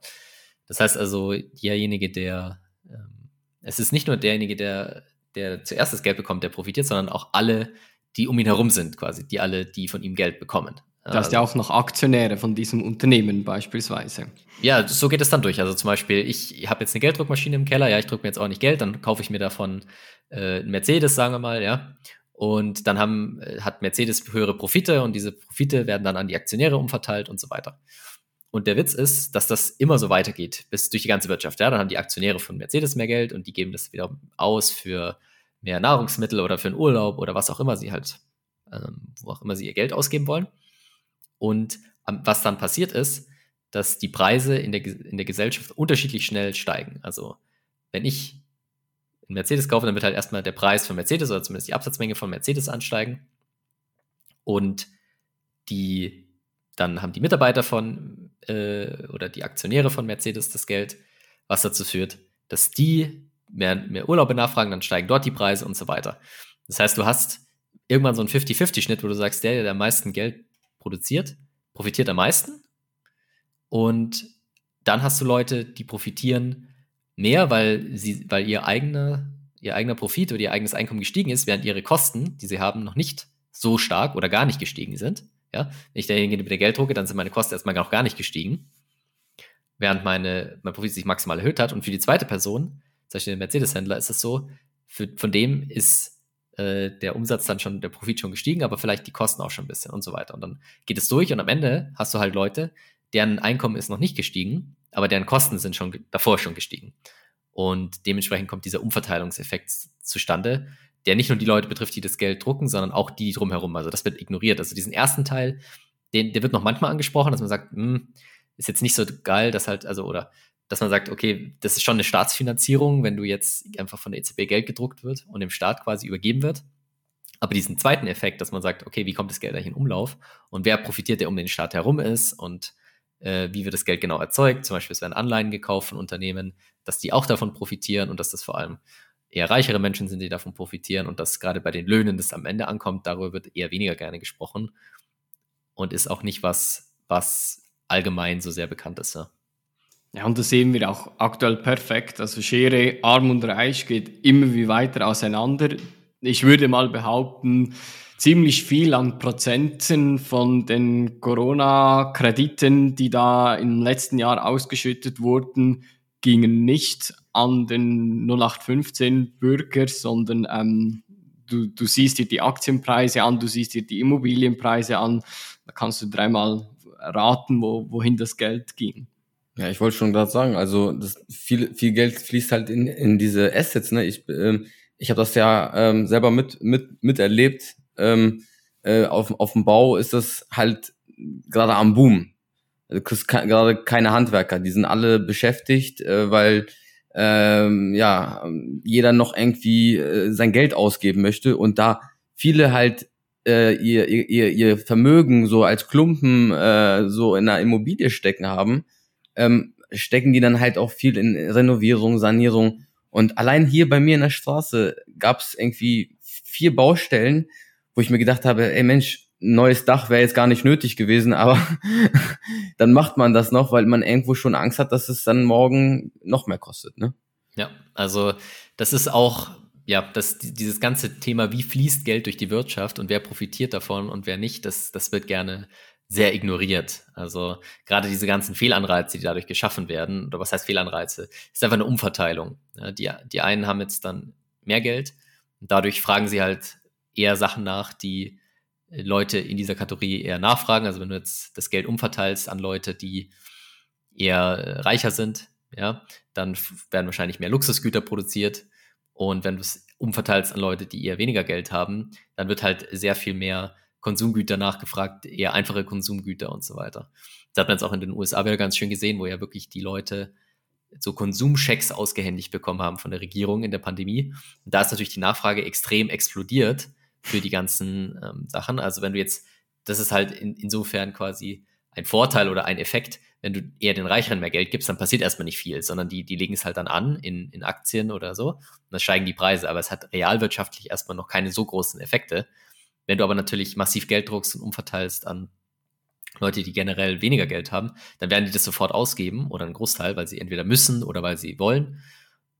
Das heißt also, derjenige, der, ähm, es ist nicht nur derjenige, der, der zuerst das Geld bekommt, der profitiert, sondern auch alle, die um ihn herum sind, quasi, die alle, die von ihm Geld bekommen. Da hast ja auch noch Aktionäre von diesem Unternehmen beispielsweise. Ja, so geht es dann durch. Also zum Beispiel, ich habe jetzt eine Gelddruckmaschine im Keller, ja, ich drucke mir jetzt auch nicht Geld, dann kaufe ich mir davon äh, einen Mercedes, sagen wir mal, ja. Und dann haben, äh, hat Mercedes höhere Profite und diese Profite werden dann an die Aktionäre umverteilt und so weiter. Und der Witz ist, dass das immer so weitergeht, bis durch die ganze Wirtschaft. Ja, dann haben die Aktionäre von Mercedes mehr Geld und die geben das wieder aus für mehr Nahrungsmittel oder für einen Urlaub oder was auch immer sie halt, ähm, wo auch immer sie ihr Geld ausgeben wollen. Und was dann passiert ist, dass die Preise in der, in der Gesellschaft unterschiedlich schnell steigen. Also wenn ich einen Mercedes kaufe, dann wird halt erstmal der Preis von Mercedes oder zumindest die Absatzmenge von Mercedes ansteigen. Und die, dann haben die Mitarbeiter von äh, oder die Aktionäre von Mercedes das Geld, was dazu führt, dass die mehr, mehr Urlaube nachfragen, dann steigen dort die Preise und so weiter. Das heißt, du hast irgendwann so einen 50-50-Schnitt, wo du sagst, der, der am meisten Geld produziert, profitiert am meisten. Und dann hast du Leute, die profitieren mehr, weil sie, weil ihr eigener, ihr eigener Profit oder ihr eigenes Einkommen gestiegen ist, während ihre Kosten, die sie haben, noch nicht so stark oder gar nicht gestiegen sind. Ja, wenn ich derjenige mit der Geld drucke, dann sind meine Kosten erstmal noch gar nicht gestiegen. Während meine, mein Profit sich maximal erhöht hat. Und für die zweite Person, zum Beispiel der Mercedes-Händler, ist es so, für, von dem ist äh, der Umsatz dann schon, der Profit schon gestiegen, aber vielleicht die Kosten auch schon ein bisschen und so weiter. Und dann geht es durch und am Ende hast du halt Leute, deren Einkommen ist noch nicht gestiegen, aber deren Kosten sind schon davor schon gestiegen. Und dementsprechend kommt dieser Umverteilungseffekt zustande, der nicht nur die Leute betrifft, die das Geld drucken, sondern auch die drumherum. Also das wird ignoriert. Also diesen ersten Teil, den, der wird noch manchmal angesprochen, dass man sagt, hm, ist jetzt nicht so geil, dass halt, also, oder dass man sagt, okay, das ist schon eine Staatsfinanzierung, wenn du jetzt einfach von der EZB Geld gedruckt wird und dem Staat quasi übergeben wird. Aber diesen zweiten Effekt, dass man sagt, okay, wie kommt das Geld eigentlich in Umlauf und wer profitiert, der um den Staat herum ist und äh, wie wird das Geld genau erzeugt. Zum Beispiel, es werden Anleihen gekauft von Unternehmen, dass die auch davon profitieren und dass das vor allem eher reichere Menschen sind, die davon profitieren und dass gerade bei den Löhnen das am Ende ankommt, darüber wird eher weniger gerne gesprochen und ist auch nicht was, was allgemein so sehr bekannt ist. Ja. Ja, und das sehen wir auch aktuell perfekt. Also Schere, Arm und Reich geht immer wie weiter auseinander. Ich würde mal behaupten, ziemlich viel an Prozenten von den Corona-Krediten, die da im letzten Jahr ausgeschüttet wurden, gingen nicht an den 0815 Bürger, sondern ähm, du, du siehst dir die Aktienpreise an, du siehst dir die Immobilienpreise an, da kannst du dreimal raten, wo, wohin das Geld ging. Ja, ich wollte schon gerade sagen, also das viel, viel Geld fließt halt in, in diese Assets. Ne? Ich, ähm, ich habe das ja ähm, selber mit, mit, miterlebt ähm, äh, auf, auf dem Bau ist das halt gerade am Boom. Du kriegst gerade keine Handwerker, die sind alle beschäftigt, äh, weil ähm, ja jeder noch irgendwie äh, sein Geld ausgeben möchte und da viele halt äh, ihr, ihr, ihr Vermögen so als Klumpen äh, so in einer Immobilie stecken haben, ähm, stecken die dann halt auch viel in Renovierung, Sanierung. Und allein hier bei mir in der Straße gab es irgendwie vier Baustellen, wo ich mir gedacht habe, ey Mensch, neues Dach wäre jetzt gar nicht nötig gewesen, aber dann macht man das noch, weil man irgendwo schon Angst hat, dass es dann morgen noch mehr kostet, ne? Ja, also das ist auch, ja, das, dieses ganze Thema, wie fließt Geld durch die Wirtschaft und wer profitiert davon und wer nicht, das, das wird gerne sehr ignoriert. Also gerade diese ganzen Fehlanreize, die dadurch geschaffen werden, oder was heißt Fehlanreize, ist einfach eine Umverteilung. Die, die einen haben jetzt dann mehr Geld und dadurch fragen sie halt eher Sachen nach, die Leute in dieser Kategorie eher nachfragen. Also wenn du jetzt das Geld umverteilst an Leute, die eher äh, reicher sind, ja, dann werden wahrscheinlich mehr Luxusgüter produziert. Und wenn du es umverteilst an Leute, die eher weniger Geld haben, dann wird halt sehr viel mehr Konsumgüter nachgefragt, eher einfache Konsumgüter und so weiter. Das hat man jetzt auch in den USA wieder ganz schön gesehen, wo ja wirklich die Leute so Konsumschecks ausgehändigt bekommen haben von der Regierung in der Pandemie. Und da ist natürlich die Nachfrage extrem explodiert für die ganzen ähm, Sachen. Also wenn du jetzt, das ist halt in, insofern quasi ein Vorteil oder ein Effekt, wenn du eher den Reicheren mehr Geld gibst, dann passiert erstmal nicht viel, sondern die, die legen es halt dann an in, in Aktien oder so und dann steigen die Preise. Aber es hat realwirtschaftlich erstmal noch keine so großen Effekte. Wenn du aber natürlich massiv Geld druckst und umverteilst an Leute, die generell weniger Geld haben, dann werden die das sofort ausgeben oder einen Großteil, weil sie entweder müssen oder weil sie wollen.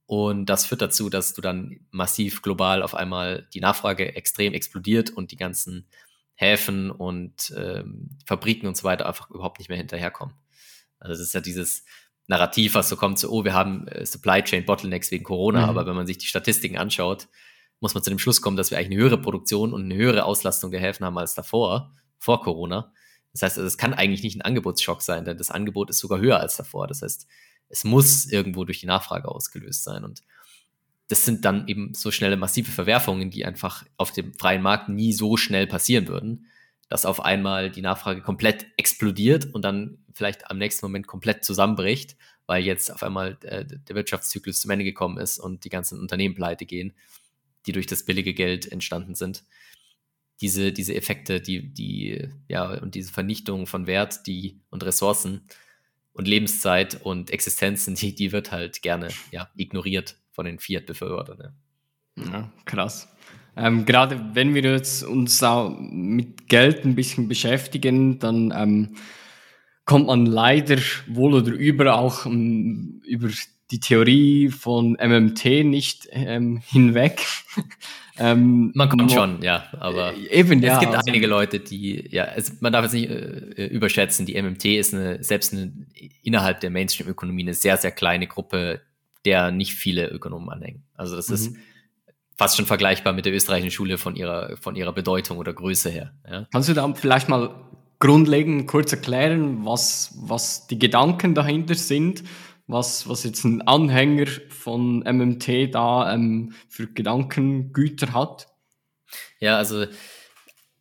Und das führt dazu, dass du dann massiv global auf einmal die Nachfrage extrem explodiert und die ganzen Häfen und ähm, Fabriken und so weiter einfach überhaupt nicht mehr hinterherkommen. Also das ist ja dieses Narrativ, was so kommt, so, oh, wir haben äh, Supply Chain Bottlenecks wegen Corona, mhm. aber wenn man sich die Statistiken anschaut, muss man zu dem Schluss kommen, dass wir eigentlich eine höhere Produktion und eine höhere Auslastung der Häfen haben als davor, vor Corona. Das heißt, also, es kann eigentlich nicht ein Angebotsschock sein, denn das Angebot ist sogar höher als davor. Das heißt, es muss irgendwo durch die Nachfrage ausgelöst sein. Und das sind dann eben so schnelle massive Verwerfungen, die einfach auf dem freien Markt nie so schnell passieren würden, dass auf einmal die Nachfrage komplett explodiert und dann vielleicht am nächsten Moment komplett zusammenbricht, weil jetzt auf einmal äh, der Wirtschaftszyklus zum Ende gekommen ist und die ganzen Unternehmen pleite gehen, die durch das billige Geld entstanden sind. Diese, diese Effekte, die, die, ja, und diese Vernichtung von Wert, die und Ressourcen, und Lebenszeit und Existenzen, die, die wird halt gerne ja, ignoriert von den Fiat-Befürwortern. Ja. ja. krass. Ähm, gerade wenn wir jetzt uns auch mit Geld ein bisschen beschäftigen, dann ähm, kommt man leider wohl oder über auch ähm, über die Theorie von MMT nicht ähm, hinweg. Ähm, man kommt schon, ja, aber äh, eben, ja, es gibt also, einige Leute, die, ja, es, man darf es nicht äh, überschätzen, die MMT ist eine, selbst eine, innerhalb der Mainstream-Ökonomie eine sehr, sehr kleine Gruppe, der nicht viele Ökonomen anhängen. Also das mhm. ist fast schon vergleichbar mit der österreichischen Schule von ihrer, von ihrer Bedeutung oder Größe her. Ja. Kannst du da vielleicht mal grundlegend kurz erklären, was, was die Gedanken dahinter sind was, was jetzt ein Anhänger von MMT da ähm, für Gedankengüter hat? Ja, also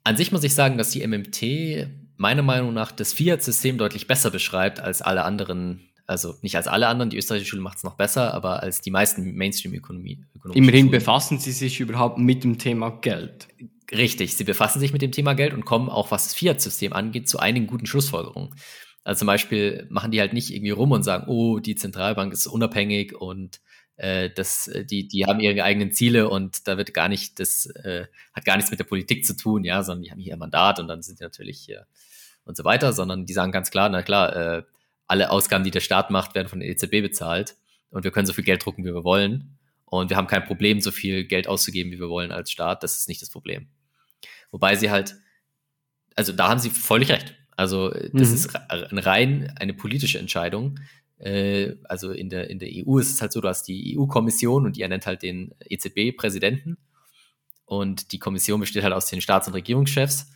an sich muss ich sagen, dass die MMT meiner Meinung nach das Fiat-System deutlich besser beschreibt als alle anderen, also nicht als alle anderen, die österreichische Schule macht es noch besser, aber als die meisten Mainstream-Ökonomie. Immerhin befassen sie sich überhaupt mit dem Thema Geld. Richtig, sie befassen sich mit dem Thema Geld und kommen auch, was das Fiat-System angeht, zu einigen guten Schlussfolgerungen. Also zum Beispiel machen die halt nicht irgendwie rum und sagen, oh, die Zentralbank ist unabhängig und äh, das, äh, die, die haben ihre eigenen Ziele und da wird gar nicht, das äh, hat gar nichts mit der Politik zu tun, ja, sondern die haben hier ein Mandat und dann sind die natürlich hier und so weiter, sondern die sagen ganz klar, na klar, äh, alle Ausgaben, die der Staat macht, werden von der EZB bezahlt und wir können so viel Geld drucken, wie wir wollen. Und wir haben kein Problem, so viel Geld auszugeben, wie wir wollen als Staat. Das ist nicht das Problem. Wobei sie halt, also da haben sie völlig recht. Also das mhm. ist rein eine politische Entscheidung. Äh, also in der, in der EU ist es halt so, du hast die EU-Kommission und die ernennt halt den EZB-Präsidenten. Und die Kommission besteht halt aus den Staats- und Regierungschefs.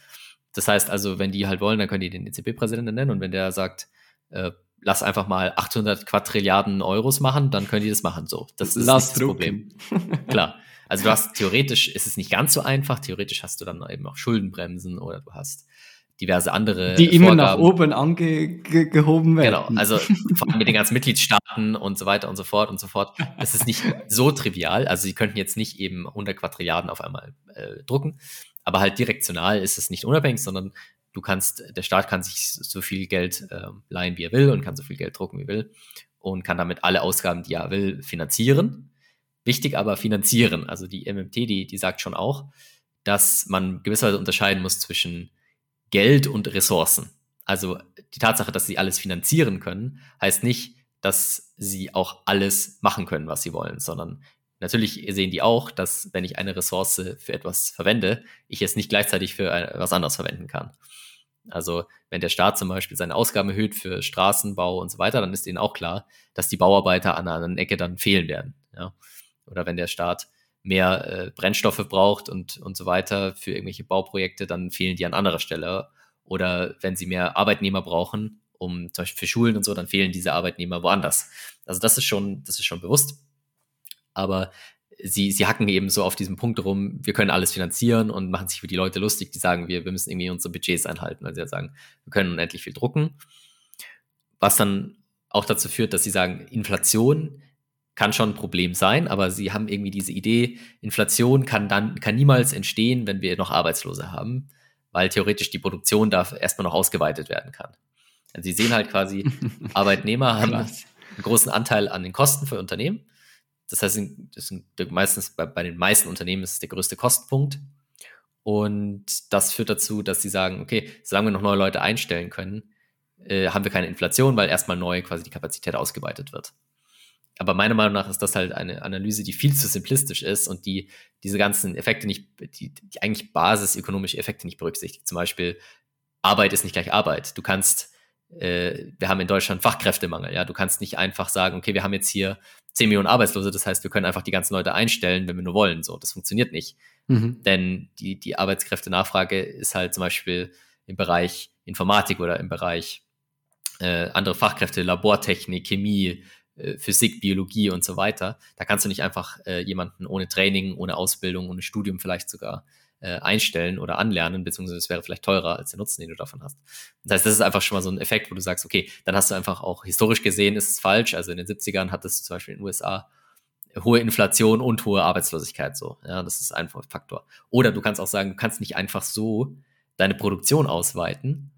Das heißt also, wenn die halt wollen, dann können die den EZB-Präsidenten nennen. Und wenn der sagt, äh, lass einfach mal 800 Quadrilliarden Euros machen, dann können die das machen. So, das ist das Problem. Klar. Also du hast theoretisch ist es nicht ganz so einfach. Theoretisch hast du dann eben auch Schuldenbremsen oder du hast diverse andere die immer Vorgaben. nach oben angehoben werden. Genau, also vor allem mit den ganzen Mitgliedstaaten und so weiter und so fort und so fort. Das ist nicht so trivial. Also sie könnten jetzt nicht eben 100 Quadrilliarden auf einmal äh, drucken, aber halt direktional ist es nicht unabhängig, sondern du kannst, der Staat kann sich so viel Geld äh, leihen, wie er will und kann so viel Geld drucken, wie er will und kann damit alle Ausgaben, die er will, finanzieren. Wichtig aber finanzieren. Also die MMT, die, die sagt schon auch, dass man gewisserweise unterscheiden muss zwischen Geld und Ressourcen. Also die Tatsache, dass sie alles finanzieren können, heißt nicht, dass sie auch alles machen können, was sie wollen, sondern natürlich sehen die auch, dass wenn ich eine Ressource für etwas verwende, ich es nicht gleichzeitig für etwas anderes verwenden kann. Also wenn der Staat zum Beispiel seine Ausgaben erhöht für Straßenbau und so weiter, dann ist ihnen auch klar, dass die Bauarbeiter an einer anderen Ecke dann fehlen werden. Ja? Oder wenn der Staat mehr äh, Brennstoffe braucht und, und so weiter für irgendwelche Bauprojekte, dann fehlen die an anderer Stelle. Oder wenn sie mehr Arbeitnehmer brauchen, um zum Beispiel für Schulen und so, dann fehlen diese Arbeitnehmer woanders. Also das ist schon, das ist schon bewusst. Aber sie, sie hacken eben so auf diesem Punkt rum, wir können alles finanzieren und machen sich für die Leute lustig, die sagen, wir, wir müssen irgendwie unsere Budgets einhalten, weil sie sagen, wir können unendlich viel drucken. Was dann auch dazu führt, dass sie sagen, Inflation kann schon ein Problem sein, aber sie haben irgendwie diese Idee, Inflation kann dann, kann niemals entstehen, wenn wir noch Arbeitslose haben, weil theoretisch die Produktion da erstmal noch ausgeweitet werden kann. Also sie sehen halt quasi, Arbeitnehmer haben einen großen Anteil an den Kosten für Unternehmen das heißt, das sind meistens bei, bei den meisten Unternehmen ist es der größte Kostenpunkt. Und das führt dazu, dass sie sagen, okay, solange wir noch neue Leute einstellen können, äh, haben wir keine Inflation, weil erstmal neu quasi die Kapazität ausgeweitet wird. Aber meiner Meinung nach ist das halt eine Analyse, die viel zu simplistisch ist und die diese ganzen Effekte nicht, die, die eigentlich basisökonomische Effekte nicht berücksichtigt. Zum Beispiel, Arbeit ist nicht gleich Arbeit. Du kannst, äh, wir haben in Deutschland Fachkräftemangel, ja. Du kannst nicht einfach sagen, okay, wir haben jetzt hier 10 Millionen Arbeitslose, das heißt, wir können einfach die ganzen Leute einstellen, wenn wir nur wollen. So, das funktioniert nicht. Mhm. Denn die, die Arbeitskräftenachfrage ist halt zum Beispiel im Bereich Informatik oder im Bereich äh, andere Fachkräfte, Labortechnik, Chemie, Physik, Biologie und so weiter. Da kannst du nicht einfach äh, jemanden ohne Training, ohne Ausbildung, ohne Studium vielleicht sogar äh, einstellen oder anlernen, beziehungsweise es wäre vielleicht teurer als der Nutzen, den du davon hast. Das heißt, das ist einfach schon mal so ein Effekt, wo du sagst, okay, dann hast du einfach auch historisch gesehen, ist es falsch. Also in den 70ern hattest du zum Beispiel in den USA hohe Inflation und hohe Arbeitslosigkeit so. Ja, das ist einfach ein Faktor. Oder du kannst auch sagen, du kannst nicht einfach so deine Produktion ausweiten,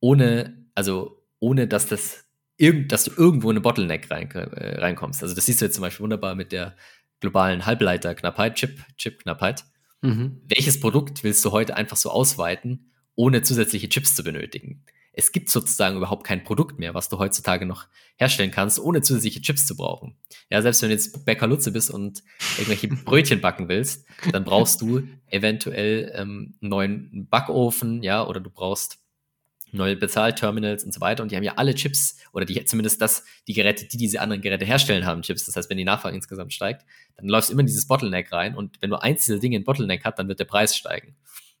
ohne, also ohne dass das irgend, dass du irgendwo in eine Bottleneck rein, äh, reinkommst. Also das siehst du jetzt zum Beispiel wunderbar mit der globalen Halbleiterknappheit, Chip, Chip-Knappheit. Mhm. Welches Produkt willst du heute einfach so ausweiten, ohne zusätzliche Chips zu benötigen? Es gibt sozusagen überhaupt kein Produkt mehr, was du heutzutage noch herstellen kannst, ohne zusätzliche Chips zu brauchen. Ja, selbst wenn du jetzt Bäcker Lutze bist und irgendwelche Brötchen backen willst, dann brauchst du eventuell ähm, einen neuen Backofen, ja, oder du brauchst neue Bezahlterminals und so weiter. Und die haben ja alle Chips, oder die zumindest das, die Geräte, die diese anderen Geräte herstellen, haben Chips. Das heißt, wenn die Nachfrage insgesamt steigt, dann läufst du immer in dieses Bottleneck rein. Und wenn du eins dieser Dinge in Bottleneck hat, dann wird der Preis steigen.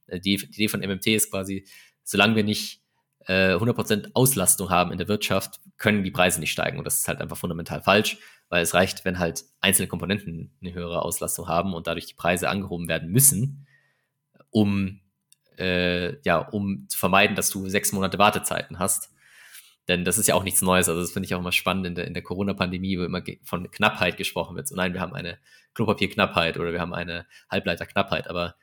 Äh, die, die Idee von MMT ist quasi, solange wir nicht äh, 100% Auslastung haben in der Wirtschaft, können die Preise nicht steigen. Und das ist halt einfach fundamental falsch, weil es reicht, wenn halt einzelne Komponenten eine höhere Auslastung haben und dadurch die Preise angehoben werden müssen, um äh, ja, um zu vermeiden, dass du sechs Monate Wartezeiten hast. Denn das ist ja auch nichts Neues. Also das finde ich auch immer spannend in der, in der Corona-Pandemie, wo immer von Knappheit gesprochen wird. So nein, wir haben eine Klopapierknappheit oder wir haben eine Halbleiterknappheit, aber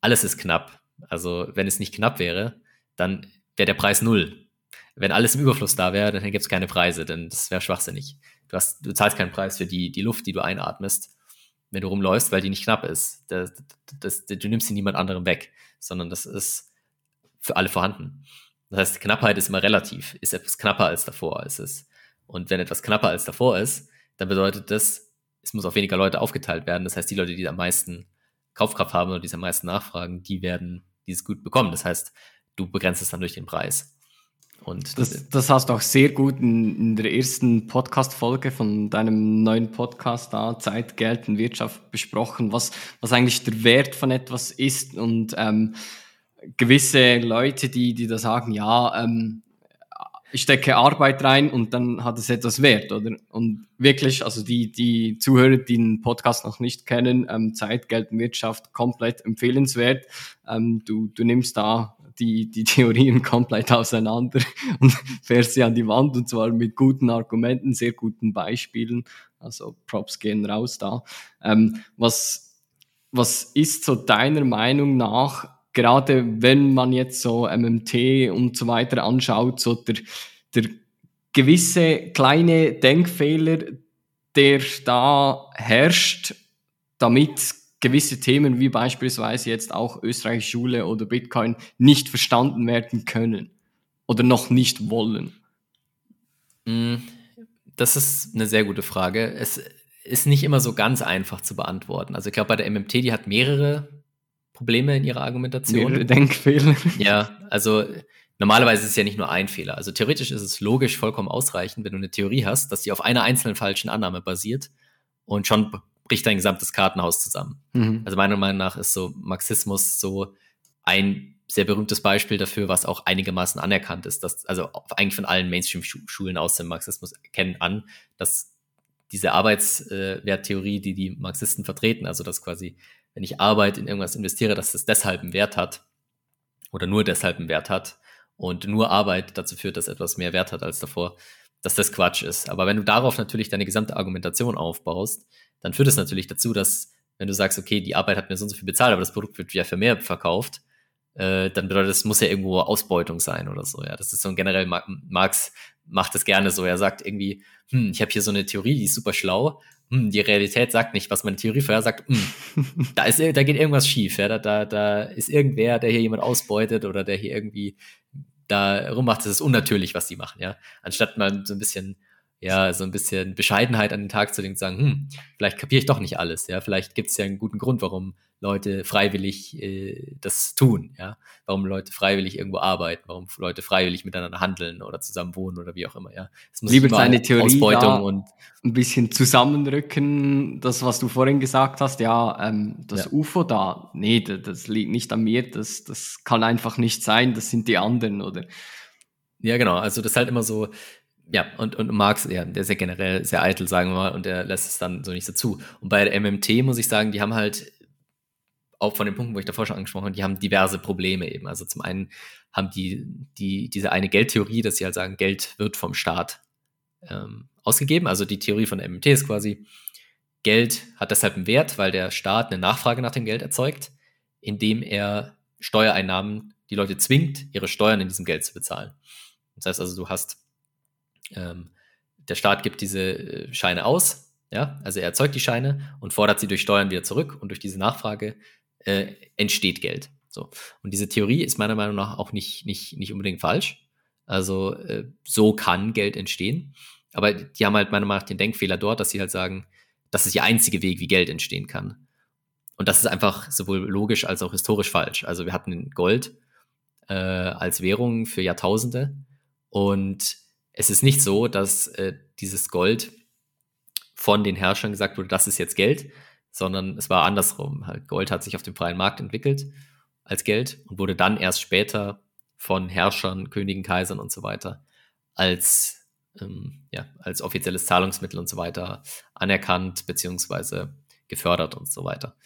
alles ist knapp. Also wenn es nicht knapp wäre, dann wäre der Preis null. Wenn alles im Überfluss da wäre, dann gäbe es keine Preise, denn das wäre schwachsinnig. Du, hast, du zahlst keinen Preis für die, die Luft, die du einatmest, wenn du rumläufst, weil die nicht knapp ist. Das, das, das, du nimmst sie niemand anderem weg, sondern das ist für alle vorhanden. Das heißt, Knappheit ist immer relativ. Ist etwas knapper als davor ist es. Und wenn etwas knapper als davor ist, dann bedeutet das, es muss auf weniger Leute aufgeteilt werden. Das heißt, die Leute, die am meisten Kaufkraft haben oder die am meisten nachfragen, die werden dieses Gut bekommen. Das heißt, du begrenzt es dann durch den Preis. Und das, das hast du auch sehr gut in, in der ersten Podcast-Folge von deinem neuen Podcast da, Zeit, Geld und Wirtschaft besprochen, was, was eigentlich der Wert von etwas ist und ähm, gewisse Leute, die, die da sagen, ja, ähm, ich stecke Arbeit rein und dann hat es etwas Wert, oder? Und wirklich, also die, die Zuhörer, die den Podcast noch nicht kennen, ähm, Zeit, Geld und Wirtschaft komplett empfehlenswert. Ähm, du, du nimmst da die, die Theorien komplett auseinander und fährst sie an die Wand und zwar mit guten Argumenten, sehr guten Beispielen. Also Props gehen raus da. Ähm, was, was ist so deiner Meinung nach gerade wenn man jetzt so MMT und so weiter anschaut, so der, der gewisse kleine Denkfehler, der da herrscht, damit gewisse Themen wie beispielsweise jetzt auch österreichische Schule oder Bitcoin nicht verstanden werden können oder noch nicht wollen? Mm, das ist eine sehr gute Frage. Es ist nicht immer so ganz einfach zu beantworten. Also ich glaube, bei der MMT, die hat mehrere Probleme in ihrer Argumentation. Mehrere Denkfehler. Ja, also normalerweise ist es ja nicht nur ein Fehler. Also theoretisch ist es logisch vollkommen ausreichend, wenn du eine Theorie hast, dass die auf einer einzelnen falschen Annahme basiert und schon bricht dein gesamtes Kartenhaus zusammen. Mhm. Also meiner Meinung nach ist so Marxismus so ein sehr berühmtes Beispiel dafür, was auch einigermaßen anerkannt ist, dass, also eigentlich von allen Mainstream-Schulen aus dem Marxismus kennen an, dass diese Arbeitswerttheorie, die die Marxisten vertreten, also dass quasi wenn ich Arbeit in irgendwas investiere, dass es deshalb einen Wert hat oder nur deshalb einen Wert hat und nur Arbeit dazu führt, dass etwas mehr Wert hat als davor, dass das Quatsch ist. Aber wenn du darauf natürlich deine gesamte Argumentation aufbaust, dann führt es natürlich dazu, dass wenn du sagst, okay, die Arbeit hat mir so und so viel bezahlt, aber das Produkt wird ja für mehr verkauft, äh, dann bedeutet das muss ja irgendwo Ausbeutung sein oder so. Ja, das ist so ein generell Marx macht das gerne so. Er sagt irgendwie, hm, ich habe hier so eine Theorie, die ist super schlau, hm, die Realität sagt nicht, was meine Theorie vorher sagt, hm, da, ist, da geht irgendwas schief, ja, da, da, da ist irgendwer, der hier jemand ausbeutet oder der hier irgendwie da rummacht, das ist unnatürlich, was die machen, ja. Anstatt mal so ein bisschen, ja, so ein bisschen Bescheidenheit an den Tag zu legen und sagen, hm, vielleicht kapiere ich doch nicht alles, ja, vielleicht gibt es ja einen guten Grund, warum Leute freiwillig äh, das tun, ja, warum Leute freiwillig irgendwo arbeiten, warum Leute freiwillig miteinander handeln oder zusammen wohnen oder wie auch immer, ja. Es muss Lieber deine Theorie Ausbeutung und ein bisschen zusammenrücken, das, was du vorhin gesagt hast, ja, ähm, das ja. UFO da, nee, das, das liegt nicht an mir, das, das kann einfach nicht sein, das sind die anderen, oder? Ja, genau, also das ist halt immer so, ja, und, und Marx, ja, der ist ja generell sehr eitel, sagen wir mal, und der lässt es dann so nicht so zu. Und bei der MMT muss ich sagen, die haben halt auch von den Punkten, wo ich davor schon angesprochen habe, die haben diverse Probleme eben. Also zum einen haben die, die diese eine Geldtheorie, dass sie halt sagen, Geld wird vom Staat ähm, ausgegeben. Also die Theorie von der MMT ist quasi, Geld hat deshalb einen Wert, weil der Staat eine Nachfrage nach dem Geld erzeugt, indem er Steuereinnahmen die Leute zwingt, ihre Steuern in diesem Geld zu bezahlen. Das heißt also, du hast, ähm, der Staat gibt diese äh, Scheine aus, ja, also er erzeugt die Scheine und fordert sie durch Steuern wieder zurück und durch diese Nachfrage äh, entsteht Geld. So. Und diese Theorie ist meiner Meinung nach auch nicht, nicht, nicht unbedingt falsch. Also äh, so kann Geld entstehen. Aber die haben halt meiner Meinung nach den Denkfehler dort, dass sie halt sagen, das ist der einzige Weg, wie Geld entstehen kann. Und das ist einfach sowohl logisch als auch historisch falsch. Also wir hatten Gold äh, als Währung für Jahrtausende und es ist nicht so, dass äh, dieses Gold von den Herrschern gesagt wurde, das ist jetzt Geld, sondern es war andersrum. Halt Gold hat sich auf dem freien Markt entwickelt als Geld und wurde dann erst später von Herrschern, Königen, Kaisern und so weiter als, ähm, ja, als offizielles Zahlungsmittel und so weiter anerkannt beziehungsweise gefördert und so weiter.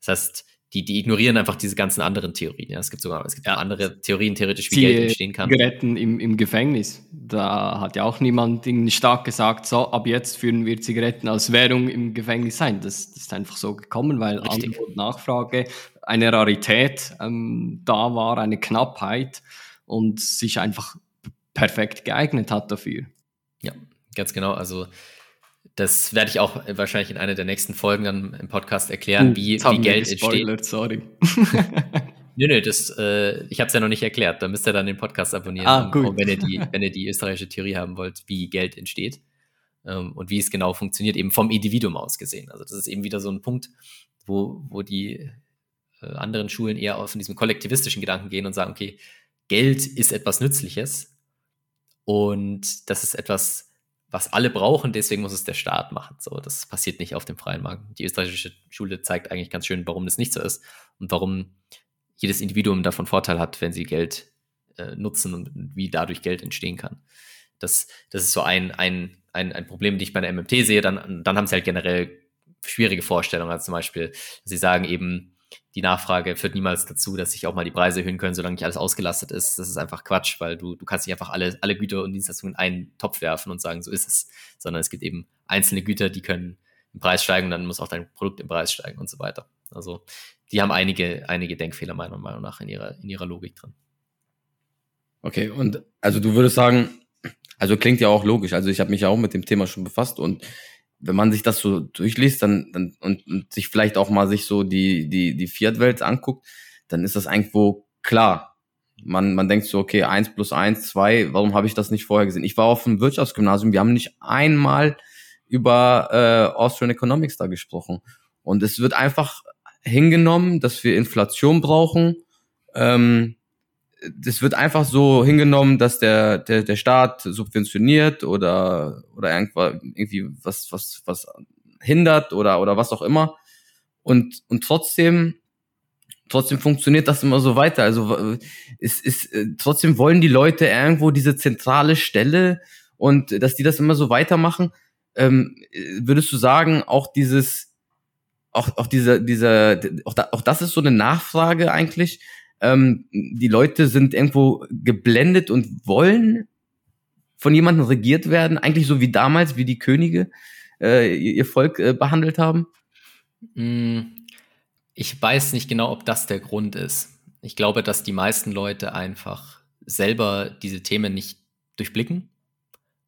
Das heißt, die, die ignorieren einfach diese ganzen anderen Theorien. Ja, es gibt sogar es gibt ja andere Theorien theoretisch, wie Die Geld entstehen kann. Zigaretten im, im Gefängnis. Da hat ja auch niemand stark gesagt, so, ab jetzt führen wir Zigaretten als Währung im Gefängnis ein. Das, das ist einfach so gekommen, weil Richtig. Angebot und Nachfrage, eine Rarität ähm, da war, eine Knappheit und sich einfach perfekt geeignet hat dafür. Ja, ganz genau. Also das werde ich auch wahrscheinlich in einer der nächsten Folgen dann im Podcast erklären, wie, haben wie wir Geld entsteht. sorry. Nö, nö, das, äh, ich habe es ja noch nicht erklärt. Da müsst ihr dann den Podcast abonnieren, Ah, um- gut. um, wenn, ihr die, wenn ihr die österreichische Theorie haben wollt, wie Geld entsteht ähm, und wie es genau funktioniert, eben vom Individuum aus gesehen. Also das ist eben wieder so ein Punkt, wo, wo die äh, anderen Schulen eher auf diesem kollektivistischen Gedanken gehen und sagen, okay, Geld ist etwas Nützliches und das ist etwas, was alle brauchen, deswegen muss es der Staat machen. So, das passiert nicht auf dem freien Markt. Die österreichische Schule zeigt eigentlich ganz schön, warum das nicht so ist und warum jedes Individuum davon Vorteil hat, wenn sie Geld äh, nutzen und wie dadurch Geld entstehen kann. Das, das ist so ein, ein, ein, ein Problem, die ich bei der MMT sehe. Dann, dann haben sie halt generell schwierige Vorstellungen, also zum Beispiel, sie sagen eben, die Nachfrage führt niemals dazu, dass sich auch mal die Preise erhöhen können, solange nicht alles ausgelastet ist. Das ist einfach Quatsch, weil du, du kannst nicht einfach alle, alle Güter und Dienstleistungen in einen Topf werfen und sagen, so ist es. Sondern es gibt eben einzelne Güter, die können im Preis steigen, dann muss auch dein Produkt im Preis steigen und so weiter. Also die haben einige, einige Denkfehler meiner Meinung nach in ihrer, in ihrer Logik drin. Okay, und also du würdest sagen, also klingt ja auch logisch. Also ich habe mich ja auch mit dem Thema schon befasst und wenn man sich das so durchliest, dann, dann und, und sich vielleicht auch mal sich so die die die Fiat-Welt anguckt, dann ist das irgendwo klar. Man man denkt so, okay, eins plus eins, zwei. Warum habe ich das nicht vorher gesehen? Ich war auf dem Wirtschaftsgymnasium. Wir haben nicht einmal über äh, Austrian Economics da gesprochen und es wird einfach hingenommen, dass wir Inflation brauchen. Ähm, das wird einfach so hingenommen, dass der, der, der Staat subventioniert oder, oder irgendwie was, was, was hindert oder, oder was auch immer. Und, und trotzdem, trotzdem funktioniert das immer so weiter. Also, es ist, äh, trotzdem wollen die Leute irgendwo diese zentrale Stelle und dass die das immer so weitermachen. Ähm, würdest du sagen, auch dieses, auch, auch dieser, dieser, auch, da, auch das ist so eine Nachfrage eigentlich, ähm, die Leute sind irgendwo geblendet und wollen von jemandem regiert werden, eigentlich so wie damals, wie die Könige äh, ihr Volk äh, behandelt haben? Mm, Ich weiß nicht genau, ob das der Grund ist. Ich glaube, dass die meisten Leute einfach selber diese Themen nicht durchblicken,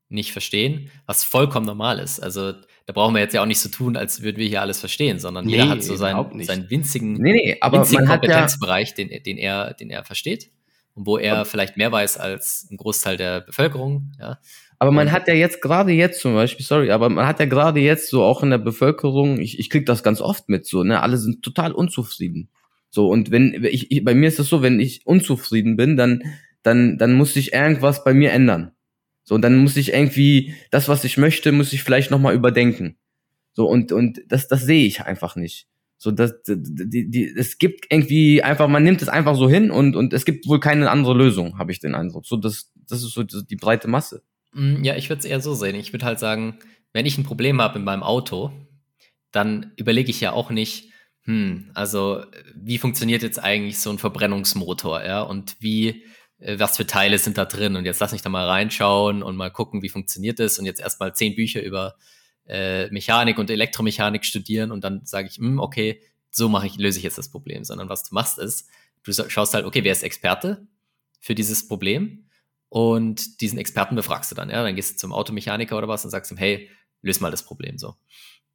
nicht verstehen, was vollkommen normal ist. Also da brauchen wir jetzt ja auch nicht so tun, als würden wir hier alles verstehen, sondern jeder Nee, hat so seinen, seinen winzigen, Nee, nee, aber winzigen hat ja, Kompetenzbereich, den, den, er, den er versteht und wo er vielleicht mehr weiß als ein Großteil der Bevölkerung. Ja. aber man hat ja jetzt gerade jetzt zum Beispiel, sorry, aber man hat ja gerade jetzt so auch in der Bevölkerung, ich, ich krieg das ganz oft mit, so, ne, alle sind total unzufrieden. So, und wenn, ich, ich bei mir ist es so, wenn ich unzufrieden bin, dann, dann, dann muss sich irgendwas bei mir ändern. So, und dann muss ich irgendwie, das, was ich möchte, muss ich vielleicht nochmal überdenken. So, und, und das, das sehe ich einfach nicht. So, das, die, die, es gibt irgendwie einfach, man nimmt es einfach so hin und, und es gibt wohl keine andere Lösung, habe ich den Eindruck. So, das, das ist so die breite Masse. Mm, Ja, ich würde es eher so sehen. Ich würde halt sagen, wenn ich ein Problem habe in meinem Auto, dann überlege ich ja auch nicht, hm, also wie funktioniert jetzt eigentlich so ein Verbrennungsmotor, ja, und wie, was für Teile sind da drin? Und jetzt lass mich da mal reinschauen und mal gucken, wie funktioniert das und jetzt erstmal zehn Bücher über äh, Mechanik und Elektromechanik studieren und dann sage ich, hm, okay, so mache ich, löse ich jetzt das Problem, sondern was du machst ist, du schaust halt, okay, wer ist Experte für dieses Problem? Und diesen Experten befragst du dann, ja. Dann gehst du zum Automechaniker oder was und sagst ihm, hey, löse mal das Problem so.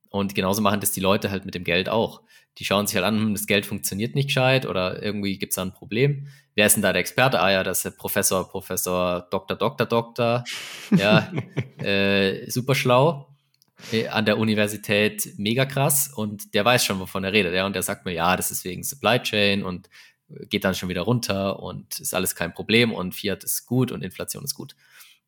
Und genauso machen das die Leute halt mit dem Geld auch. Die schauen sich halt an, hm, das Geld funktioniert nicht gescheit oder irgendwie gibt es da ein Problem. Wer ist denn da der Experte? Ah ja, das ist der Professor, Professor, Doktor, Doktor, Doktor. Ja, äh, super schlau. Äh, An der Universität mega krass und der weiß schon, wovon er redet. Ja, und der sagt mir, ja, das ist wegen Supply Chain und geht dann schon wieder runter und ist alles kein Problem und Fiat ist gut und Inflation ist gut.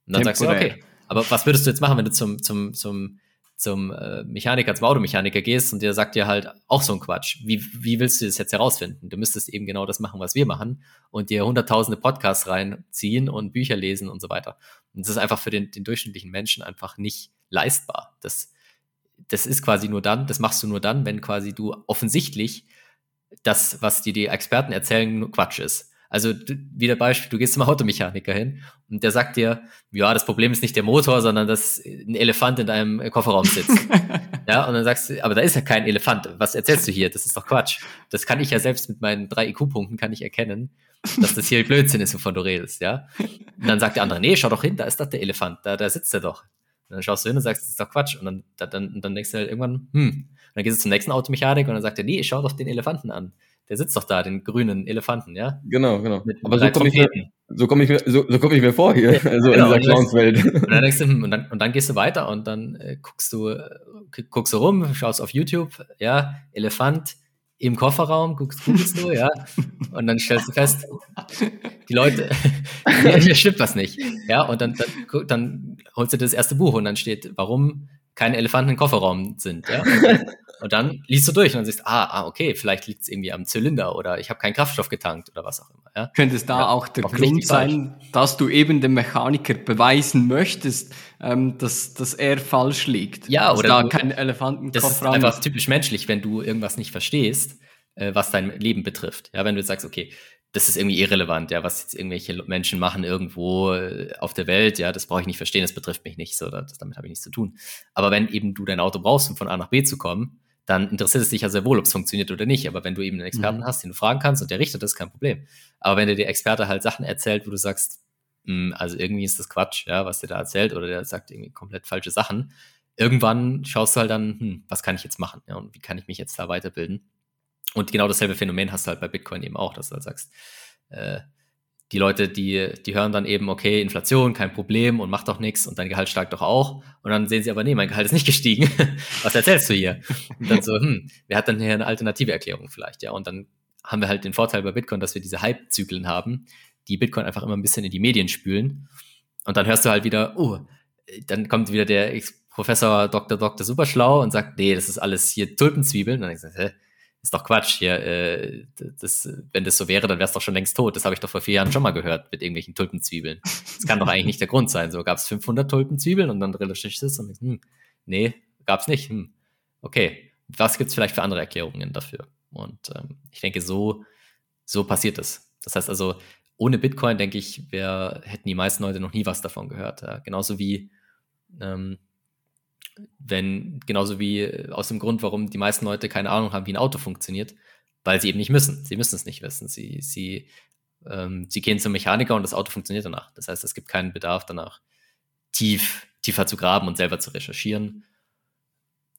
Und dann sagst du, Temporär. okay, aber was würdest du jetzt machen, wenn du zum, zum, zum, zum äh, Mechaniker, zum Automechaniker gehst und der sagt dir halt auch so ein Quatsch? Wie, wie willst du das jetzt herausfinden? Du müsstest eben genau das machen, was wir machen und dir hunderttausende Podcasts reinziehen und Bücher lesen und so weiter. Und das ist einfach für den, den durchschnittlichen Menschen einfach nicht leistbar. Das, das ist quasi nur dann, das machst du nur dann, wenn quasi du offensichtlich das, was die, die Experten erzählen, Quatsch ist. Also du, wieder Beispiel, du gehst zum Automechaniker hin und der sagt dir, ja, das Problem ist nicht der Motor, sondern dass ein Elefant in deinem Kofferraum sitzt. ja, und dann sagst du, aber da ist ja kein Elefant. Was erzählst du hier? Das ist doch Quatsch. Das kann ich ja selbst mit meinen drei IQ-Punkten kann ich erkennen, dass das hier Blödsinn ist, wovon du redest, ja. Und dann sagt der andere, nee, schau doch hin, da ist doch der Elefant, da, da sitzt er doch. Und dann schaust du hin und sagst, das ist doch Quatsch. Und dann, dann, dann denkst du halt irgendwann, hm. Und dann gehst du zum nächsten Automechaniker und dann sagt er, nee, schau doch den Elefanten an der sitzt doch da, den grünen Elefanten, ja? Genau, genau. Mit, Aber so komme ich, mir, so komm ich, mir, so, so komm ich mir vor hier, ja, also genau, in dieser Clownswelt. Und dann, denkst du, hm, und, dann, und dann gehst du weiter und dann äh, guckst du äh, guckst du rum, schaust auf YouTube, ja, Elefant im Kofferraum, guckst, googelst du, ja, und dann stellst du fest, die Leute, hier stimmt was nicht, ja, und dann, dann, dann holst du das erste Buch und dann steht, warum keine Elefanten im Kofferraum sind, ja. Und dann liest du durch und dann siehst, ah, ah okay, vielleicht liegt es irgendwie am Zylinder oder ich habe keinen Kraftstoff getankt oder was auch immer. Ja? Könnte es da ja, auch der Grund sein, dass du eben dem Mechaniker beweisen möchtest, ähm, dass, dass er falsch liegt? Ja, dass oder da du, kein Elefanten Das ist einfach typisch menschlich, wenn du irgendwas nicht verstehst, äh, was dein Leben betrifft. Ja, wenn du sagst, okay, das ist irgendwie irrelevant, ja, was jetzt irgendwelche Menschen machen irgendwo äh, auf der Welt, ja, das brauche ich nicht verstehen, das betrifft mich nicht, so, das, damit habe ich nichts zu tun. Aber wenn eben du dein Auto brauchst, um von A nach B zu kommen, dann interessiert es dich ja sehr wohl, ob es funktioniert oder nicht. Aber wenn du eben einen Experten mhm. hast, den du fragen kannst und der richtet, das ist kein Problem. Aber wenn dir der Experte halt Sachen erzählt, wo du sagst, mh, hm, also irgendwie ist das Quatsch, ja, was der da erzählt, oder der sagt irgendwie komplett falsche Sachen, irgendwann schaust du halt dann, hm, was kann ich jetzt machen, ja, und wie kann ich mich jetzt da weiterbilden? Und genau dasselbe Phänomen hast du halt bei Bitcoin eben auch, dass du halt sagst, äh, die Leute, die, die hören dann eben, okay, Inflation, kein Problem und macht doch nichts und dein Gehalt steigt doch auch. Und dann sehen sie aber, nee, mein Gehalt ist nicht gestiegen. Was erzählst du hier? Und dann so, hm, wer hat dann hier eine alternative Erklärung vielleicht? Ja, und dann haben wir halt den Vorteil bei Bitcoin, dass wir diese Hype-Zyklen haben, die Bitcoin einfach immer ein bisschen in die Medien spülen. Und dann hörst du halt wieder, oh, dann kommt wieder der Professor Dr. Dr. Superschlau und sagt, nee, das ist alles hier Tulpenzwiebeln. Und dann denkst du, hä? Ist doch Quatsch hier. Äh, das, wenn das so wäre, dann wär's doch schon längst tot. Das habe ich doch vor vier Jahren schon mal gehört mit irgendwelchen Tulpenzwiebeln. Das kann doch eigentlich nicht der Grund sein. So gab es 500 Tulpenzwiebeln und dann recherchierst es und hm, nee, gab's nicht. Hm, okay, was gibt's vielleicht für andere Erklärungen dafür? Und ähm, ich denke, so so passiert es. Das heißt also, ohne Bitcoin denke ich, wär, hätten die meisten Leute noch nie was davon gehört. Ja? Genauso wie ähm, wenn, genauso wie äh, aus dem Grund, warum die meisten Leute keine Ahnung haben, wie ein Auto funktioniert, weil sie eben nicht müssen. Sie müssen es nicht wissen. Sie, sie, ähm, sie gehen zum Mechaniker und das Auto funktioniert danach. Das heißt, es gibt keinen Bedarf danach, tief, tiefer zu graben und selber zu recherchieren.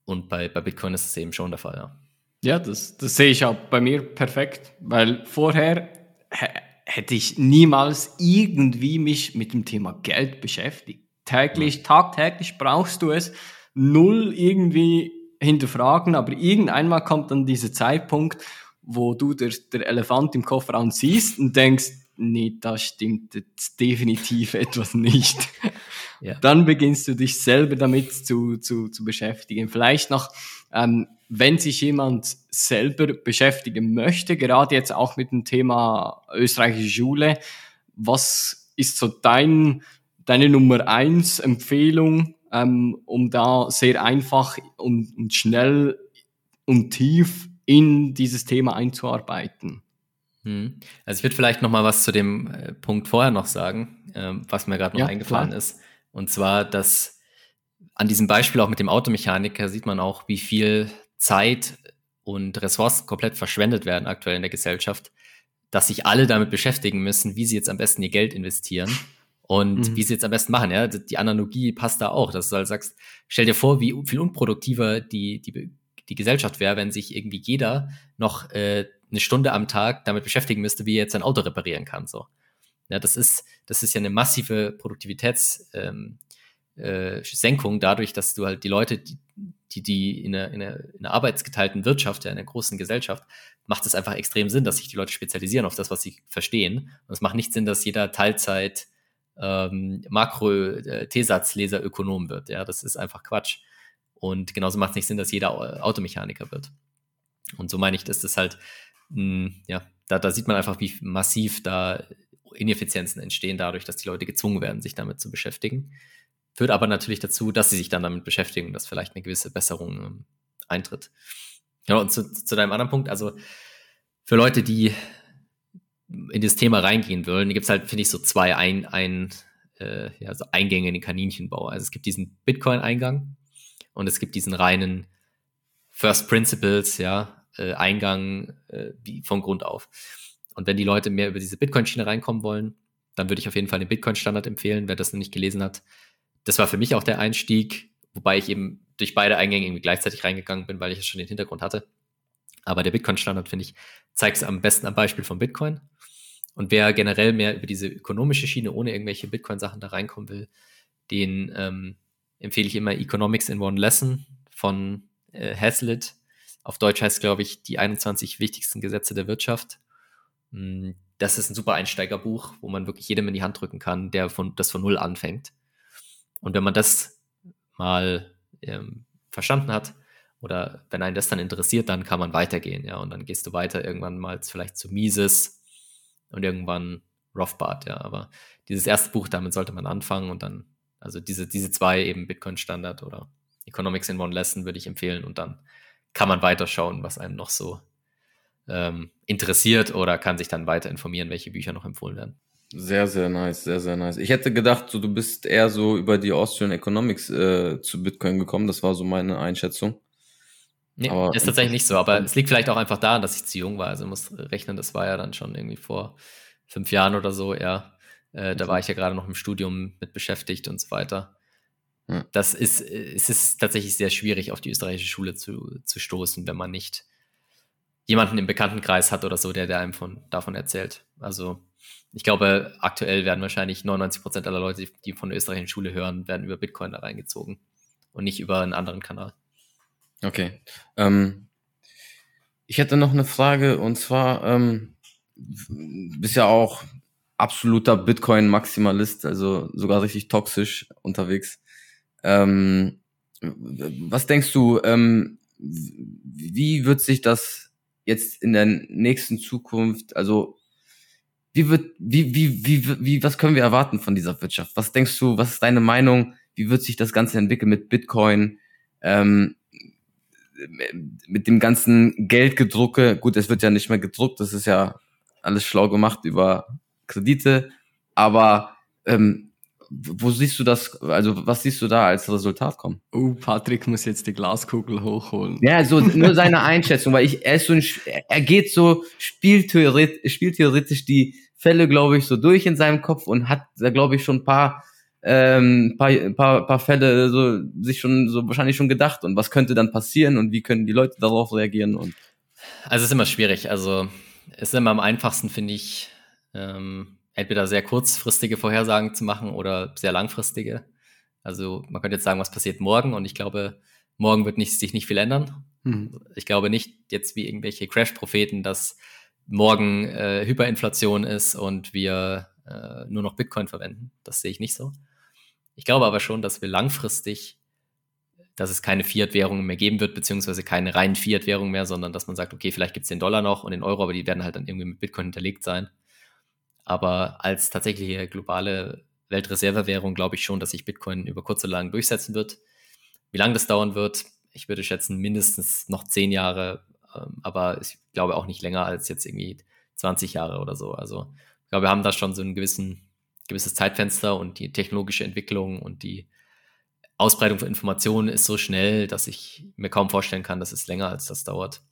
Und bei, bei Bitcoin ist es eben schon der Fall, ja. Ja, das, das sehe ich auch bei mir perfekt, weil vorher hätte ich niemals irgendwie mich mit dem Thema Geld beschäftigt. Täglich, tagtäglich brauchst du es null irgendwie hinterfragen, aber irgendeinmal kommt dann dieser Zeitpunkt, wo du der, der Elefant im Kofferraum siehst und denkst, nee, da stimmt jetzt definitiv etwas nicht. Ja. Dann beginnst du dich selber damit zu, zu, zu beschäftigen. Vielleicht noch, ähm, wenn sich jemand selber beschäftigen möchte, gerade jetzt auch mit dem Thema österreichische Schule, was ist so dein, deine Nummer eins Empfehlung ähm, um da sehr einfach und, und schnell und tief in dieses Thema einzuarbeiten. Hm. Also ich würde vielleicht noch mal was zu dem äh, Punkt vorher noch sagen, äh, was mir gerade noch ja, eingefallen klar. ist. Und zwar, dass an diesem Beispiel auch mit dem Automechaniker sieht man auch, wie viel Zeit und Ressourcen komplett verschwendet werden aktuell in der Gesellschaft, dass sich alle damit beschäftigen müssen, wie sie jetzt am besten ihr Geld investieren und mhm. wie sie jetzt am besten machen, ja. Die Analogie passt da auch, dass du halt sagst, stell dir vor, wie viel unproduktiver die, die, die Gesellschaft wäre, wenn sich irgendwie jeder noch äh, eine Stunde am Tag damit beschäftigen müsste, wie er jetzt sein Auto reparieren kann. So. Ja, das ist, das ist ja eine massive Produktivitätssenkung ähm, äh, dadurch, dass du halt die Leute, die, die, die in, einer, in, einer, in einer arbeitsgeteilten Wirtschaft, ja, in einer großen Gesellschaft, macht es einfach extrem Sinn, dass sich die Leute spezialisieren auf das, was sie verstehen. Und es macht nicht Sinn, dass jeder Teilzeit ähm, Makro-T-Satzleser Ökonom wird. Ja, das ist einfach Quatsch. Und genauso macht es nicht Sinn, dass jeder Automechaniker wird. Und so meine ich, dass das halt, mh, hm, ja, da, da sieht man einfach, wie massiv da Ineffizienzen entstehen dadurch, dass die Leute gezwungen werden, sich damit zu beschäftigen. Führt aber natürlich dazu, dass sie sich dann damit beschäftigen, dass vielleicht eine gewisse Besserung ähm, eintritt. Ja, und zu, zu deinem anderen Punkt, also für Leute, die in das Thema reingehen wollen, gibt es halt, finde ich, so zwei ein, ein, äh, ja, so Eingänge in den Kaninchenbau. Also es gibt diesen Bitcoin-Eingang und es gibt diesen reinen First Principles, ja, äh, Eingang äh, wie von Grund auf. Und wenn die Leute mehr über diese Bitcoin-Schiene reinkommen wollen, dann würde ich auf jeden Fall den Bitcoin-Standard empfehlen, wer das noch nicht gelesen hat. Das war für mich auch der Einstieg, wobei ich eben durch beide Eingänge irgendwie gleichzeitig reingegangen bin, weil ich ja schon den Hintergrund hatte. Aber der Bitcoin-Standard, finde ich, zeigt es am besten am Beispiel von Bitcoin. Und wer generell mehr über diese ökonomische Schiene ohne irgendwelche Bitcoin-Sachen da reinkommen will, den ähm, empfehle ich immer Economics in One Lesson von äh, Hazlitt. Auf Deutsch heißt, glaube ich, die 21 wichtigsten Gesetze der Wirtschaft. Hm, das ist ein super Einsteigerbuch, wo man wirklich jedem in die Hand drücken kann, der von, das von Null anfängt. Und wenn man das mal ähm, verstanden hat, oder wenn einen das dann interessiert, dann kann man weitergehen, ja. Und dann gehst du weiter irgendwann mal vielleicht zu Mises und irgendwann Rothbard, ja. Aber dieses erste Buch, damit sollte man anfangen und dann, also diese, diese zwei eben Bitcoin Standard oder Economics in One Lesson würde ich empfehlen und dann kann man weiterschauen, was einem noch so ähm, interessiert oder kann sich dann weiter informieren, welche Bücher noch empfohlen werden. Sehr, sehr nice, sehr, sehr nice. Ich hätte gedacht, so, du bist eher so über die Austrian Economics äh, zu Bitcoin gekommen. Das war so meine Einschätzung. Nee, aber ist tatsächlich nicht so, aber es liegt vielleicht auch einfach daran, dass ich zu jung war. Also muss rechnen, das war ja dann schon irgendwie vor fünf Jahren oder so, ja. Äh, da war ich ja gerade noch im Studium mit beschäftigt und so weiter. Ja. Das ist, es ist tatsächlich sehr schwierig, auf die österreichische Schule zu, zu stoßen, wenn man nicht jemanden im Bekanntenkreis hat oder so, der, der einem von, davon erzählt. Also ich glaube, aktuell werden wahrscheinlich 99 Prozent aller Leute, die von der österreichischen Schule hören, werden über Bitcoin da reingezogen und nicht über einen anderen Kanal. Okay. Ähm, ich hätte noch eine Frage und zwar, ähm, bist ja auch absoluter Bitcoin-Maximalist, also sogar richtig toxisch unterwegs. Ähm, was denkst du, ähm, wie wird sich das jetzt in der nächsten Zukunft, also wie wird, wie, wie, wie, wie, was können wir erwarten von dieser Wirtschaft? Was denkst du, was ist deine Meinung? Wie wird sich das Ganze entwickeln mit Bitcoin? Ähm, mit dem ganzen Geldgedrucke, gut, es wird ja nicht mehr gedruckt, das ist ja alles schlau gemacht über Kredite, aber ähm, wo siehst du das, also was siehst du da als Resultat kommen? Oh, Patrick muss jetzt die Glaskugel hochholen. Ja, so nur seine Einschätzung, weil ich, er ist so ein, er geht so spieltheoretisch, spieltheoretisch die Fälle, glaube ich, so durch in seinem Kopf und hat da, glaube ich, schon ein paar ähm, paar, paar, paar Fälle so sich schon so wahrscheinlich schon gedacht und was könnte dann passieren und wie können die Leute darauf reagieren und also es ist immer schwierig. Also es ist immer am einfachsten finde ich ähm, entweder sehr kurzfristige Vorhersagen zu machen oder sehr langfristige. Also man könnte jetzt sagen was passiert morgen und ich glaube morgen wird nicht, sich nicht viel ändern. Mhm. ich glaube nicht jetzt wie irgendwelche Crash-Propheten dass morgen äh, Hyperinflation ist und wir äh, nur noch Bitcoin verwenden. Das sehe ich nicht so ich glaube aber schon, dass wir langfristig, dass es keine Fiat-Währungen mehr geben wird, beziehungsweise keine reinen Fiat-Währungen mehr, sondern dass man sagt, okay, vielleicht gibt es den Dollar noch und den Euro, aber die werden halt dann irgendwie mit Bitcoin hinterlegt sein. Aber als tatsächliche globale Weltreservewährung glaube ich schon, dass sich Bitcoin über kurz oder lang durchsetzen wird. Wie lange das dauern wird, ich würde schätzen, mindestens noch zehn Jahre, ähm, aber ich glaube auch nicht länger als jetzt irgendwie 20 Jahre oder so. Also ich glaube, wir haben da schon so einen gewissen gewisses Zeitfenster und die technologische Entwicklung und die Ausbreitung von Informationen ist so schnell, dass ich mir kaum vorstellen kann, dass es länger als das dauert.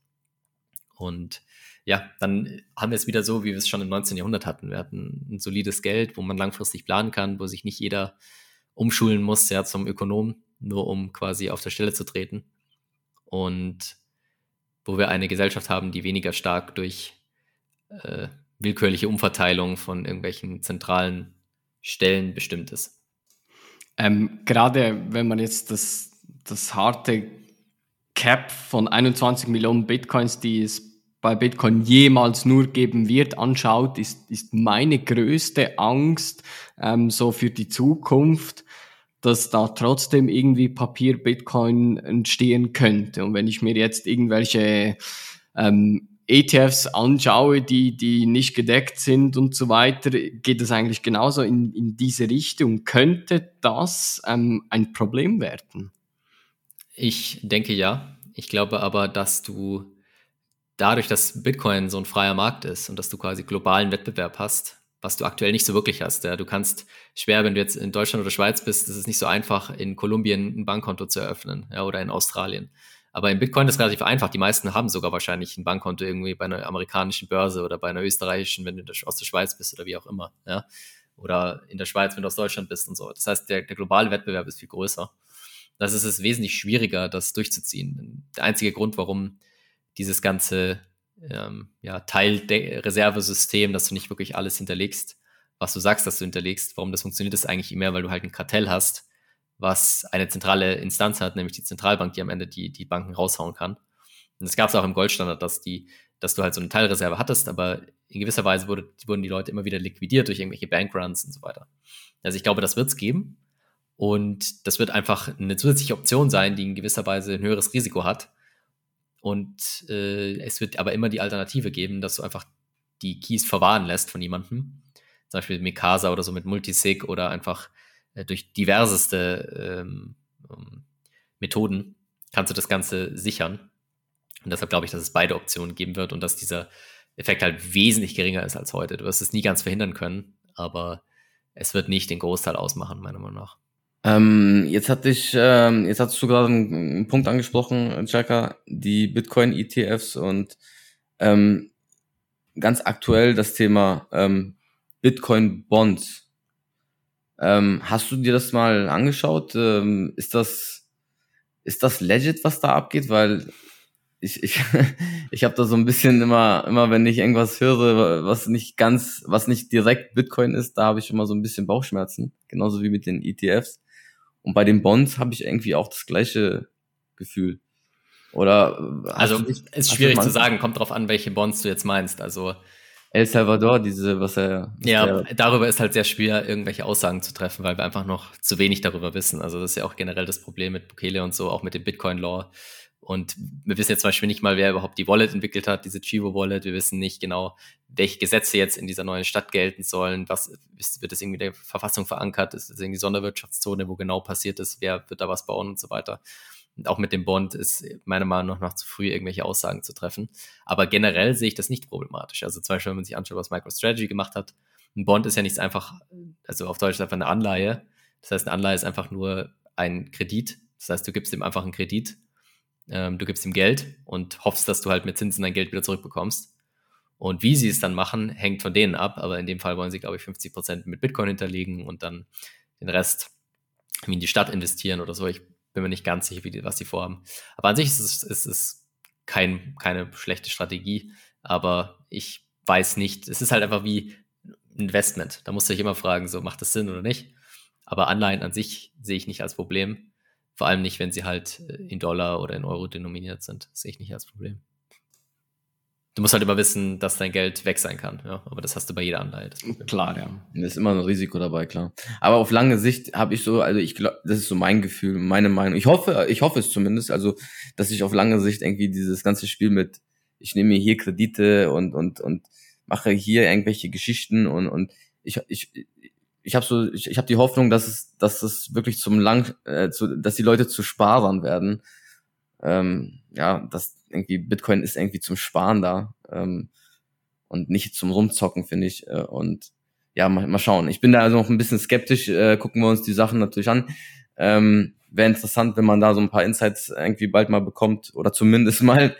Und ja, dann haben wir es wieder so, wie wir es schon im 19. Jahrhundert hatten. Wir hatten ein solides Geld, wo man langfristig planen kann, wo sich nicht jeder umschulen muss, ja, zum Ökonom, nur um quasi auf der Stelle zu treten. Und wo wir eine Gesellschaft haben, die weniger stark durch äh, willkürliche Umverteilung von irgendwelchen zentralen Stellen bestimmt ist. Ähm, gerade wenn man jetzt das, das harte Cap von 21 Millionen Bitcoins, die es bei Bitcoin jemals nur geben wird, anschaut, ist, ist meine größte Angst ähm, so für die Zukunft, dass da trotzdem irgendwie Papier-Bitcoin entstehen könnte. Und wenn ich mir jetzt irgendwelche ähm, ETFs anschaue, die, die nicht gedeckt sind und so weiter, geht es eigentlich genauso in, in diese Richtung. Könnte das ähm, ein Problem werden? Ich denke ja. Ich glaube aber, dass du dadurch, dass Bitcoin so ein freier Markt ist und dass du quasi globalen Wettbewerb hast, was du aktuell nicht so wirklich hast. Ja. Du kannst schwer, wenn du jetzt in Deutschland oder Schweiz bist, ist es nicht so einfach, in Kolumbien ein Bankkonto zu eröffnen ja, oder in Australien. Aber in Bitcoin ist es relativ einfach. Die meisten haben sogar wahrscheinlich ein Bankkonto irgendwie bei einer amerikanischen Börse oder bei einer österreichischen, wenn du aus der Schweiz bist oder wie auch immer. Ja. Oder in der Schweiz, wenn du aus Deutschland bist und so. Das heißt, der, der globale Wettbewerb ist viel größer. Das ist es wesentlich schwieriger, das durchzuziehen. Der einzige Grund, warum dieses ganze ähm, ja, Teilreservesystem, dass du nicht wirklich alles hinterlegst, was du sagst, dass du hinterlegst. Warum das funktioniert, ist eigentlich mehr, weil du halt ein Kartell hast, was eine zentrale Instanz hat, nämlich die Zentralbank, die am Ende die, die Banken raushauen kann. Und das gab es auch im Goldstandard, dass, die, dass du halt so eine Teilreserve hattest, aber in gewisser Weise wurde, wurden die Leute immer wieder liquidiert durch irgendwelche Bankruns und so weiter. Also ich glaube, das wird es geben. Und das wird einfach eine zusätzliche Option sein, die in gewisser Weise ein höheres Risiko hat, und äh, es wird aber immer die Alternative geben, dass du einfach die Keys verwahren lässt von jemandem. Zum Beispiel Mikasa oder so mit Multisig oder einfach äh, durch diverseste ähm, ähm, Methoden kannst du das Ganze sichern. Und deshalb glaube ich, dass es beide Optionen geben wird und dass dieser Effekt halt wesentlich geringer ist als heute. Du wirst es nie ganz verhindern können, aber es wird nicht den Großteil ausmachen, meiner Meinung nach. Ähm, jetzt hatte ich, ähm, jetzt hast du gerade einen, Punkt angesprochen, Chaka, die Bitcoin-ETFs und ähm, ganz aktuell das Thema ähm, Bitcoin-Bonds. Ähm, hast du dir das mal angeschaut? Ähm, ist das ist das legit, was da abgeht? Weil ich, ich, ich habe da so ein bisschen immer, immer wenn ich irgendwas höre, was nicht ganz, was nicht direkt Bitcoin ist, da habe ich immer so ein bisschen Bauchschmerzen. Genauso wie mit den ETFs. Und bei den Bonds habe ich irgendwie auch das gleiche Gefühl. Oder also nicht, ist schwierig zu sagen, kommt drauf an, welche Bonds du jetzt meinst. Also El Salvador, diese, was er. Was ja, darüber ist halt sehr schwer, irgendwelche Aussagen zu treffen, weil wir einfach noch zu wenig darüber wissen. Also das ist ja auch generell das Problem mit Bukele und so, auch mit dem Bitcoin-Law. Und wir wissen jetzt zum Beispiel nicht mal, wer überhaupt die Wallet entwickelt hat, diese Chivo-Wallet. Wir wissen nicht genau, welche Gesetze jetzt in dieser neuen Stadt gelten sollen. Was wird das irgendwie in der Verfassung verankert? Ist das irgendwie Sonderwirtschaftszone, wo genau passiert ist? Wer wird da was bauen und so weiter? Auch mit dem Bond ist meiner Meinung nach noch zu früh, irgendwelche Aussagen zu treffen. Aber generell sehe ich das nicht problematisch. Also zum Beispiel, wenn man sich anschaut, was MicroStrategy gemacht hat. Ein Bond ist ja nichts einfach, also auf Deutsch einfach eine Anleihe. Das heißt, eine Anleihe ist einfach nur ein Kredit. Das heißt, du gibst ihm einfach einen Kredit ähm, du gibst ihm Geld und hoffst, dass du halt mit Zinsen dein Geld wieder zurückbekommst. Und wie sie es dann machen, hängt von denen ab. Aber in dem Fall wollen sie, glaube ich, 50 Prozent mit Bitcoin hinterlegen und dann den Rest in die Stadt investieren oder so. Ich bin mir nicht ganz sicher, die, was sie vorhaben. Aber an sich ist es, ist es kein, keine schlechte Strategie. Aber ich weiß nicht. Es ist halt einfach wie Investment. Da musst du dich immer fragen, so macht das Sinn oder nicht. Aber Anleihen an sich sehe ich nicht als Problem. Vor allem nicht, wenn sie halt äh, in Dollar oder in Euro denominiert sind. Das sehe ich nicht als Problem. Du musst halt immer wissen, dass dein Geld weg sein kann, ja. Aber das hast du bei jeder Anleihe. Klar, ja. Da ist immer ein Risiko dabei, klar. Aber auf lange Sicht habe ich so, also ich glaube, das ist so mein Gefühl, meine Meinung. Ich hoffe, ich hoffe es zumindest, also, dass ich auf lange Sicht irgendwie dieses ganze Spiel mit, ich nehme mir hier Kredite und, und, und mache hier irgendwelche Geschichten und, und ich, ich, ich habe so, ich, ich habe die Hoffnung, dass es, dass es wirklich zum lang, äh, zu, dass die Leute zu Sparern werden. Ähm, ja, dass irgendwie Bitcoin ist irgendwie zum Sparen da ähm, und nicht zum Rumzocken, finde ich. Äh, und ja, mal, mal schauen. Ich bin da also noch ein bisschen skeptisch. Äh, gucken wir uns die Sachen natürlich an. Ähm, Wäre interessant, wenn man da so ein paar Insights irgendwie bald mal bekommt oder zumindest mal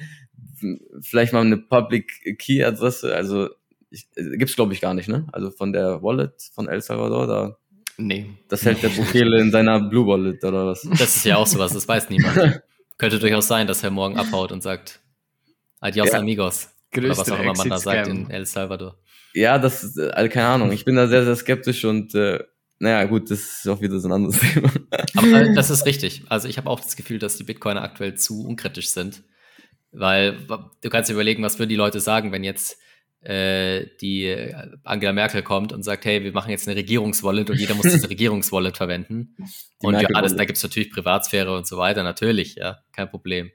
vielleicht mal eine Public Key Adresse. Also ich, äh, gibt's glaube ich gar nicht, ne? Also von der Wallet von El Salvador, da. Nee. Das hält der Bukele in seiner Blue Wallet oder was? Das ist ja auch sowas, das weiß niemand. Könnte durchaus sein, dass er morgen abhaut und sagt, Adios ja. amigos. Größte oder was auch immer man da sagt in El Salvador. Ja, das, also keine Ahnung. Ich bin da sehr, sehr skeptisch und äh, naja, gut, das ist auch wieder so ein anderes Thema. Aber äh, das ist richtig. Also ich habe auch das Gefühl, dass die Bitcoiner aktuell zu unkritisch sind. Weil du kannst dir überlegen, was würden die Leute sagen, wenn jetzt äh, die Angela Merkel kommt und sagt, hey, wir machen jetzt eine Regierungswallet und jeder muss diese Regierungswallet verwenden. Die und ja, alles, da gibt es natürlich Privatsphäre und so weiter, natürlich, ja, kein Problem.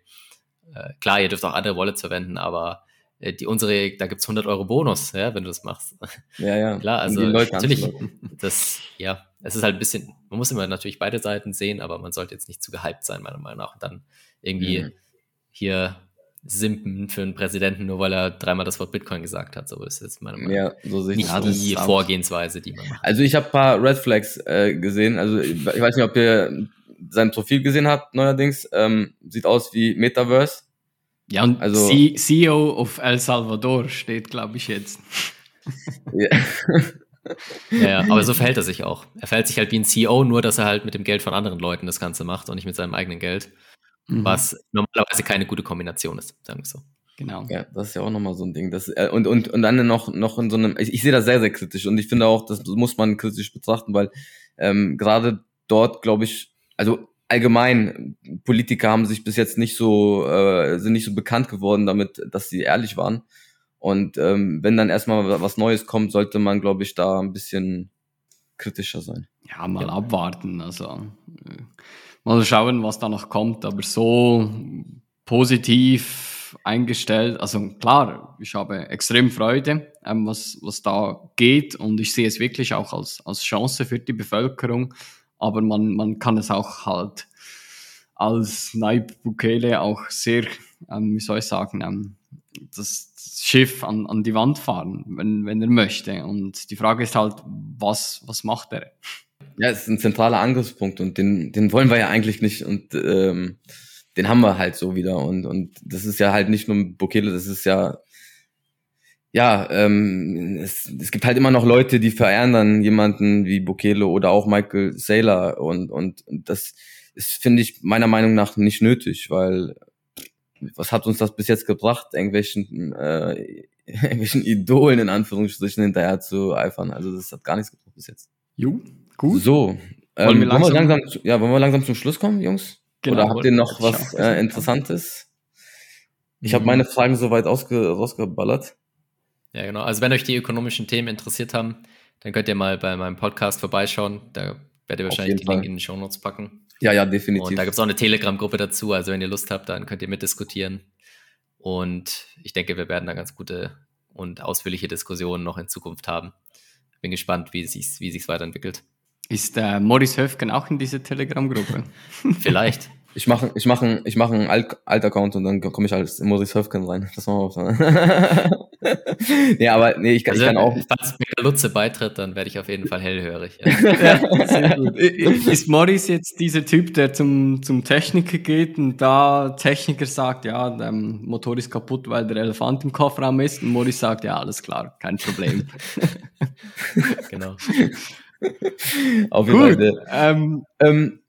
Äh, klar, ihr dürft auch andere Wallets verwenden, aber äh, die unsere, da gibt's 100 Euro Bonus, ja, wenn du das machst. Ja, ja. Klar, also natürlich, das, ja, es ist halt ein bisschen, man muss immer natürlich beide Seiten sehen, aber man sollte jetzt nicht zu gehypt sein, meiner Meinung nach, und dann irgendwie mhm. hier simpen für einen Präsidenten, nur weil er dreimal das Wort Bitcoin gesagt hat. So ist jetzt meine Meinung. Ja, so sehe ich Nicht das. die Vorgehensweise, die man macht. Also ich habe paar Red Flags äh, gesehen. Also ich weiß nicht, ob ihr sein Profil gesehen habt neuerdings. Ähm, sieht aus wie Metaverse. Ja, und Also- C CEO of El Salvador steht, glaube ich, jetzt. Ja. Ja, ja, aber so verhält er sich auch. Er verhält sich halt wie ein CEO, nur dass er halt mit dem Geld von anderen Leuten das Ganze macht und nicht mit seinem eigenen Geld. Mhm. Was normalerweise keine gute Kombination ist, sagen wir so. Genau. Ja, das ist ja auch nochmal so ein Ding. Das, äh, und, und, und dann noch, noch in so einem, ich, ich sehe das sehr, sehr kritisch und ich finde auch, das muss man kritisch betrachten, weil ähm, gerade dort, glaube ich, also allgemein, Politiker haben sich bis jetzt nicht so, äh, sind nicht so bekannt geworden damit, dass sie ehrlich waren. Und ähm, wenn dann erstmal was Neues kommt, sollte man, glaube ich, da ein bisschen kritischer sein. Ja, mal abwarten. Also äh, mal schauen, was da noch kommt. Aber so positiv eingestellt. Also klar, ich habe extrem Freude, ähm, was, was da geht. Und ich sehe es wirklich auch als, als Chance für die Bevölkerung. Aber man, man kann es auch halt als Naib Bukele auch sehr, ähm, wie soll ich sagen, ähm, das Schiff an, an die Wand fahren, wenn, wenn er möchte. Und die Frage ist halt, was, was macht er? Ja, ist ein zentraler Angriffspunkt und den, den wollen wir ja eigentlich nicht und ähm, den haben wir halt so wieder und und das ist ja halt nicht nur Bukele, das ist ja ja, ähm, es, es gibt halt immer noch Leute, die verehren dann jemanden wie Bukele oder auch Michael Saylor und und, und das ist finde ich meiner Meinung nach nicht nötig, weil was hat uns das bis jetzt gebracht, irgendwelchen äh, irgendwelchen Idolen in Anführungsstrichen hinterher zu eifern? Also das hat gar nichts gebracht bis jetzt. Jo, gut. So, Wollen ähm, wir wollen, wir langsam- langsam, zu- ja, wollen wir langsam zum Schluss kommen, Jungs? Genau, Oder habt ihr noch was äh. Interessantes? Ich habe Mhm. meine Fragen soweit ausge rausgeballert. Ja, genau. Also wenn euch die ökonomischen Themen interessiert haben, dann könnt ihr mal bei meinem Podcast vorbeischauen. Da werdet ihr wahrscheinlich die Link Fall. in den Shownotes packen. Ja, ja, Und definitiv. da gibt es auch eine Telegram-Gruppe dazu. Also wenn ihr Lust habt, dann könnt ihr mitdiskutieren. Und ich denke, wir werden da ganz gute und ausführliche Diskussionen noch in Zukunft haben. Bin gespannt, wie sich's, wie sich's weiterentwickelt. Ist äh, Morris Höfgen auch in dieser Telegram-Gruppe? Vielleicht. Ich mache ich mache ich mache einen Alt Alt-Account und dann komme ich als Maurice Höfgen rein. Das machen wir auch. nee, aber nee, ich kann, Also, ich kann auch. falls mir Lutze beitritt, dann werde ich auf jeden Fall hellhörig. Ja. ja. Ist Morris jetzt dieser Typ, der zum, zum Techniker geht und da Techniker sagt, ja, der Motor ist kaputt, weil der Elefant im Kofferraum ist und Morris sagt, ja, alles klar, kein Problem. genau. Auf jeden Fall. Gut, ähm, Ähm,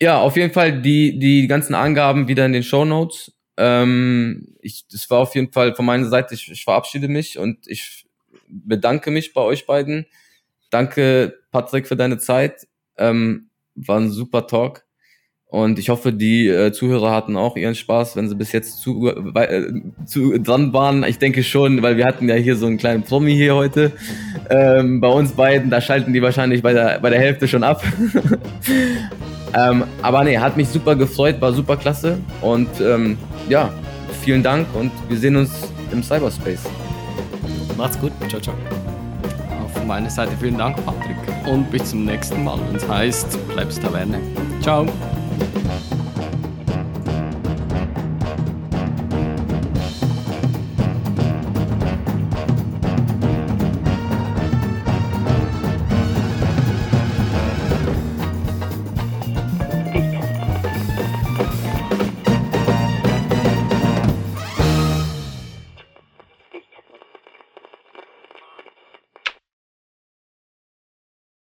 ja, auf jeden Fall die, die ganzen Angaben wieder in den Show Notes. Ähm, ich, das war auf jeden Fall von meiner Seite, ich, ich verabschiede mich und ich bedanke mich bei euch beiden. Danke, Patrick, für deine Zeit. Ähm, war ein super Talk. Und ich hoffe, die äh, Zuhörer hatten auch ihren Spaß, wenn sie bis jetzt zu, äh, zu dran waren. Ich denke schon, weil wir hatten ja hier so einen kleinen Promi hier heute. Ähm, bei uns beiden, da schalten die wahrscheinlich bei der, bei der Hälfte schon ab. ähm, aber nee, hat mich super gefreut, war super klasse. Und ähm, ja, vielen Dank und wir sehen uns im Cyberspace. Macht's gut. Ciao, ciao. von meiner Seite vielen Dank, Patrick. Und bis zum nächsten Mal, wenn es heißt, bleibst Taverne. Ciao. Thank you.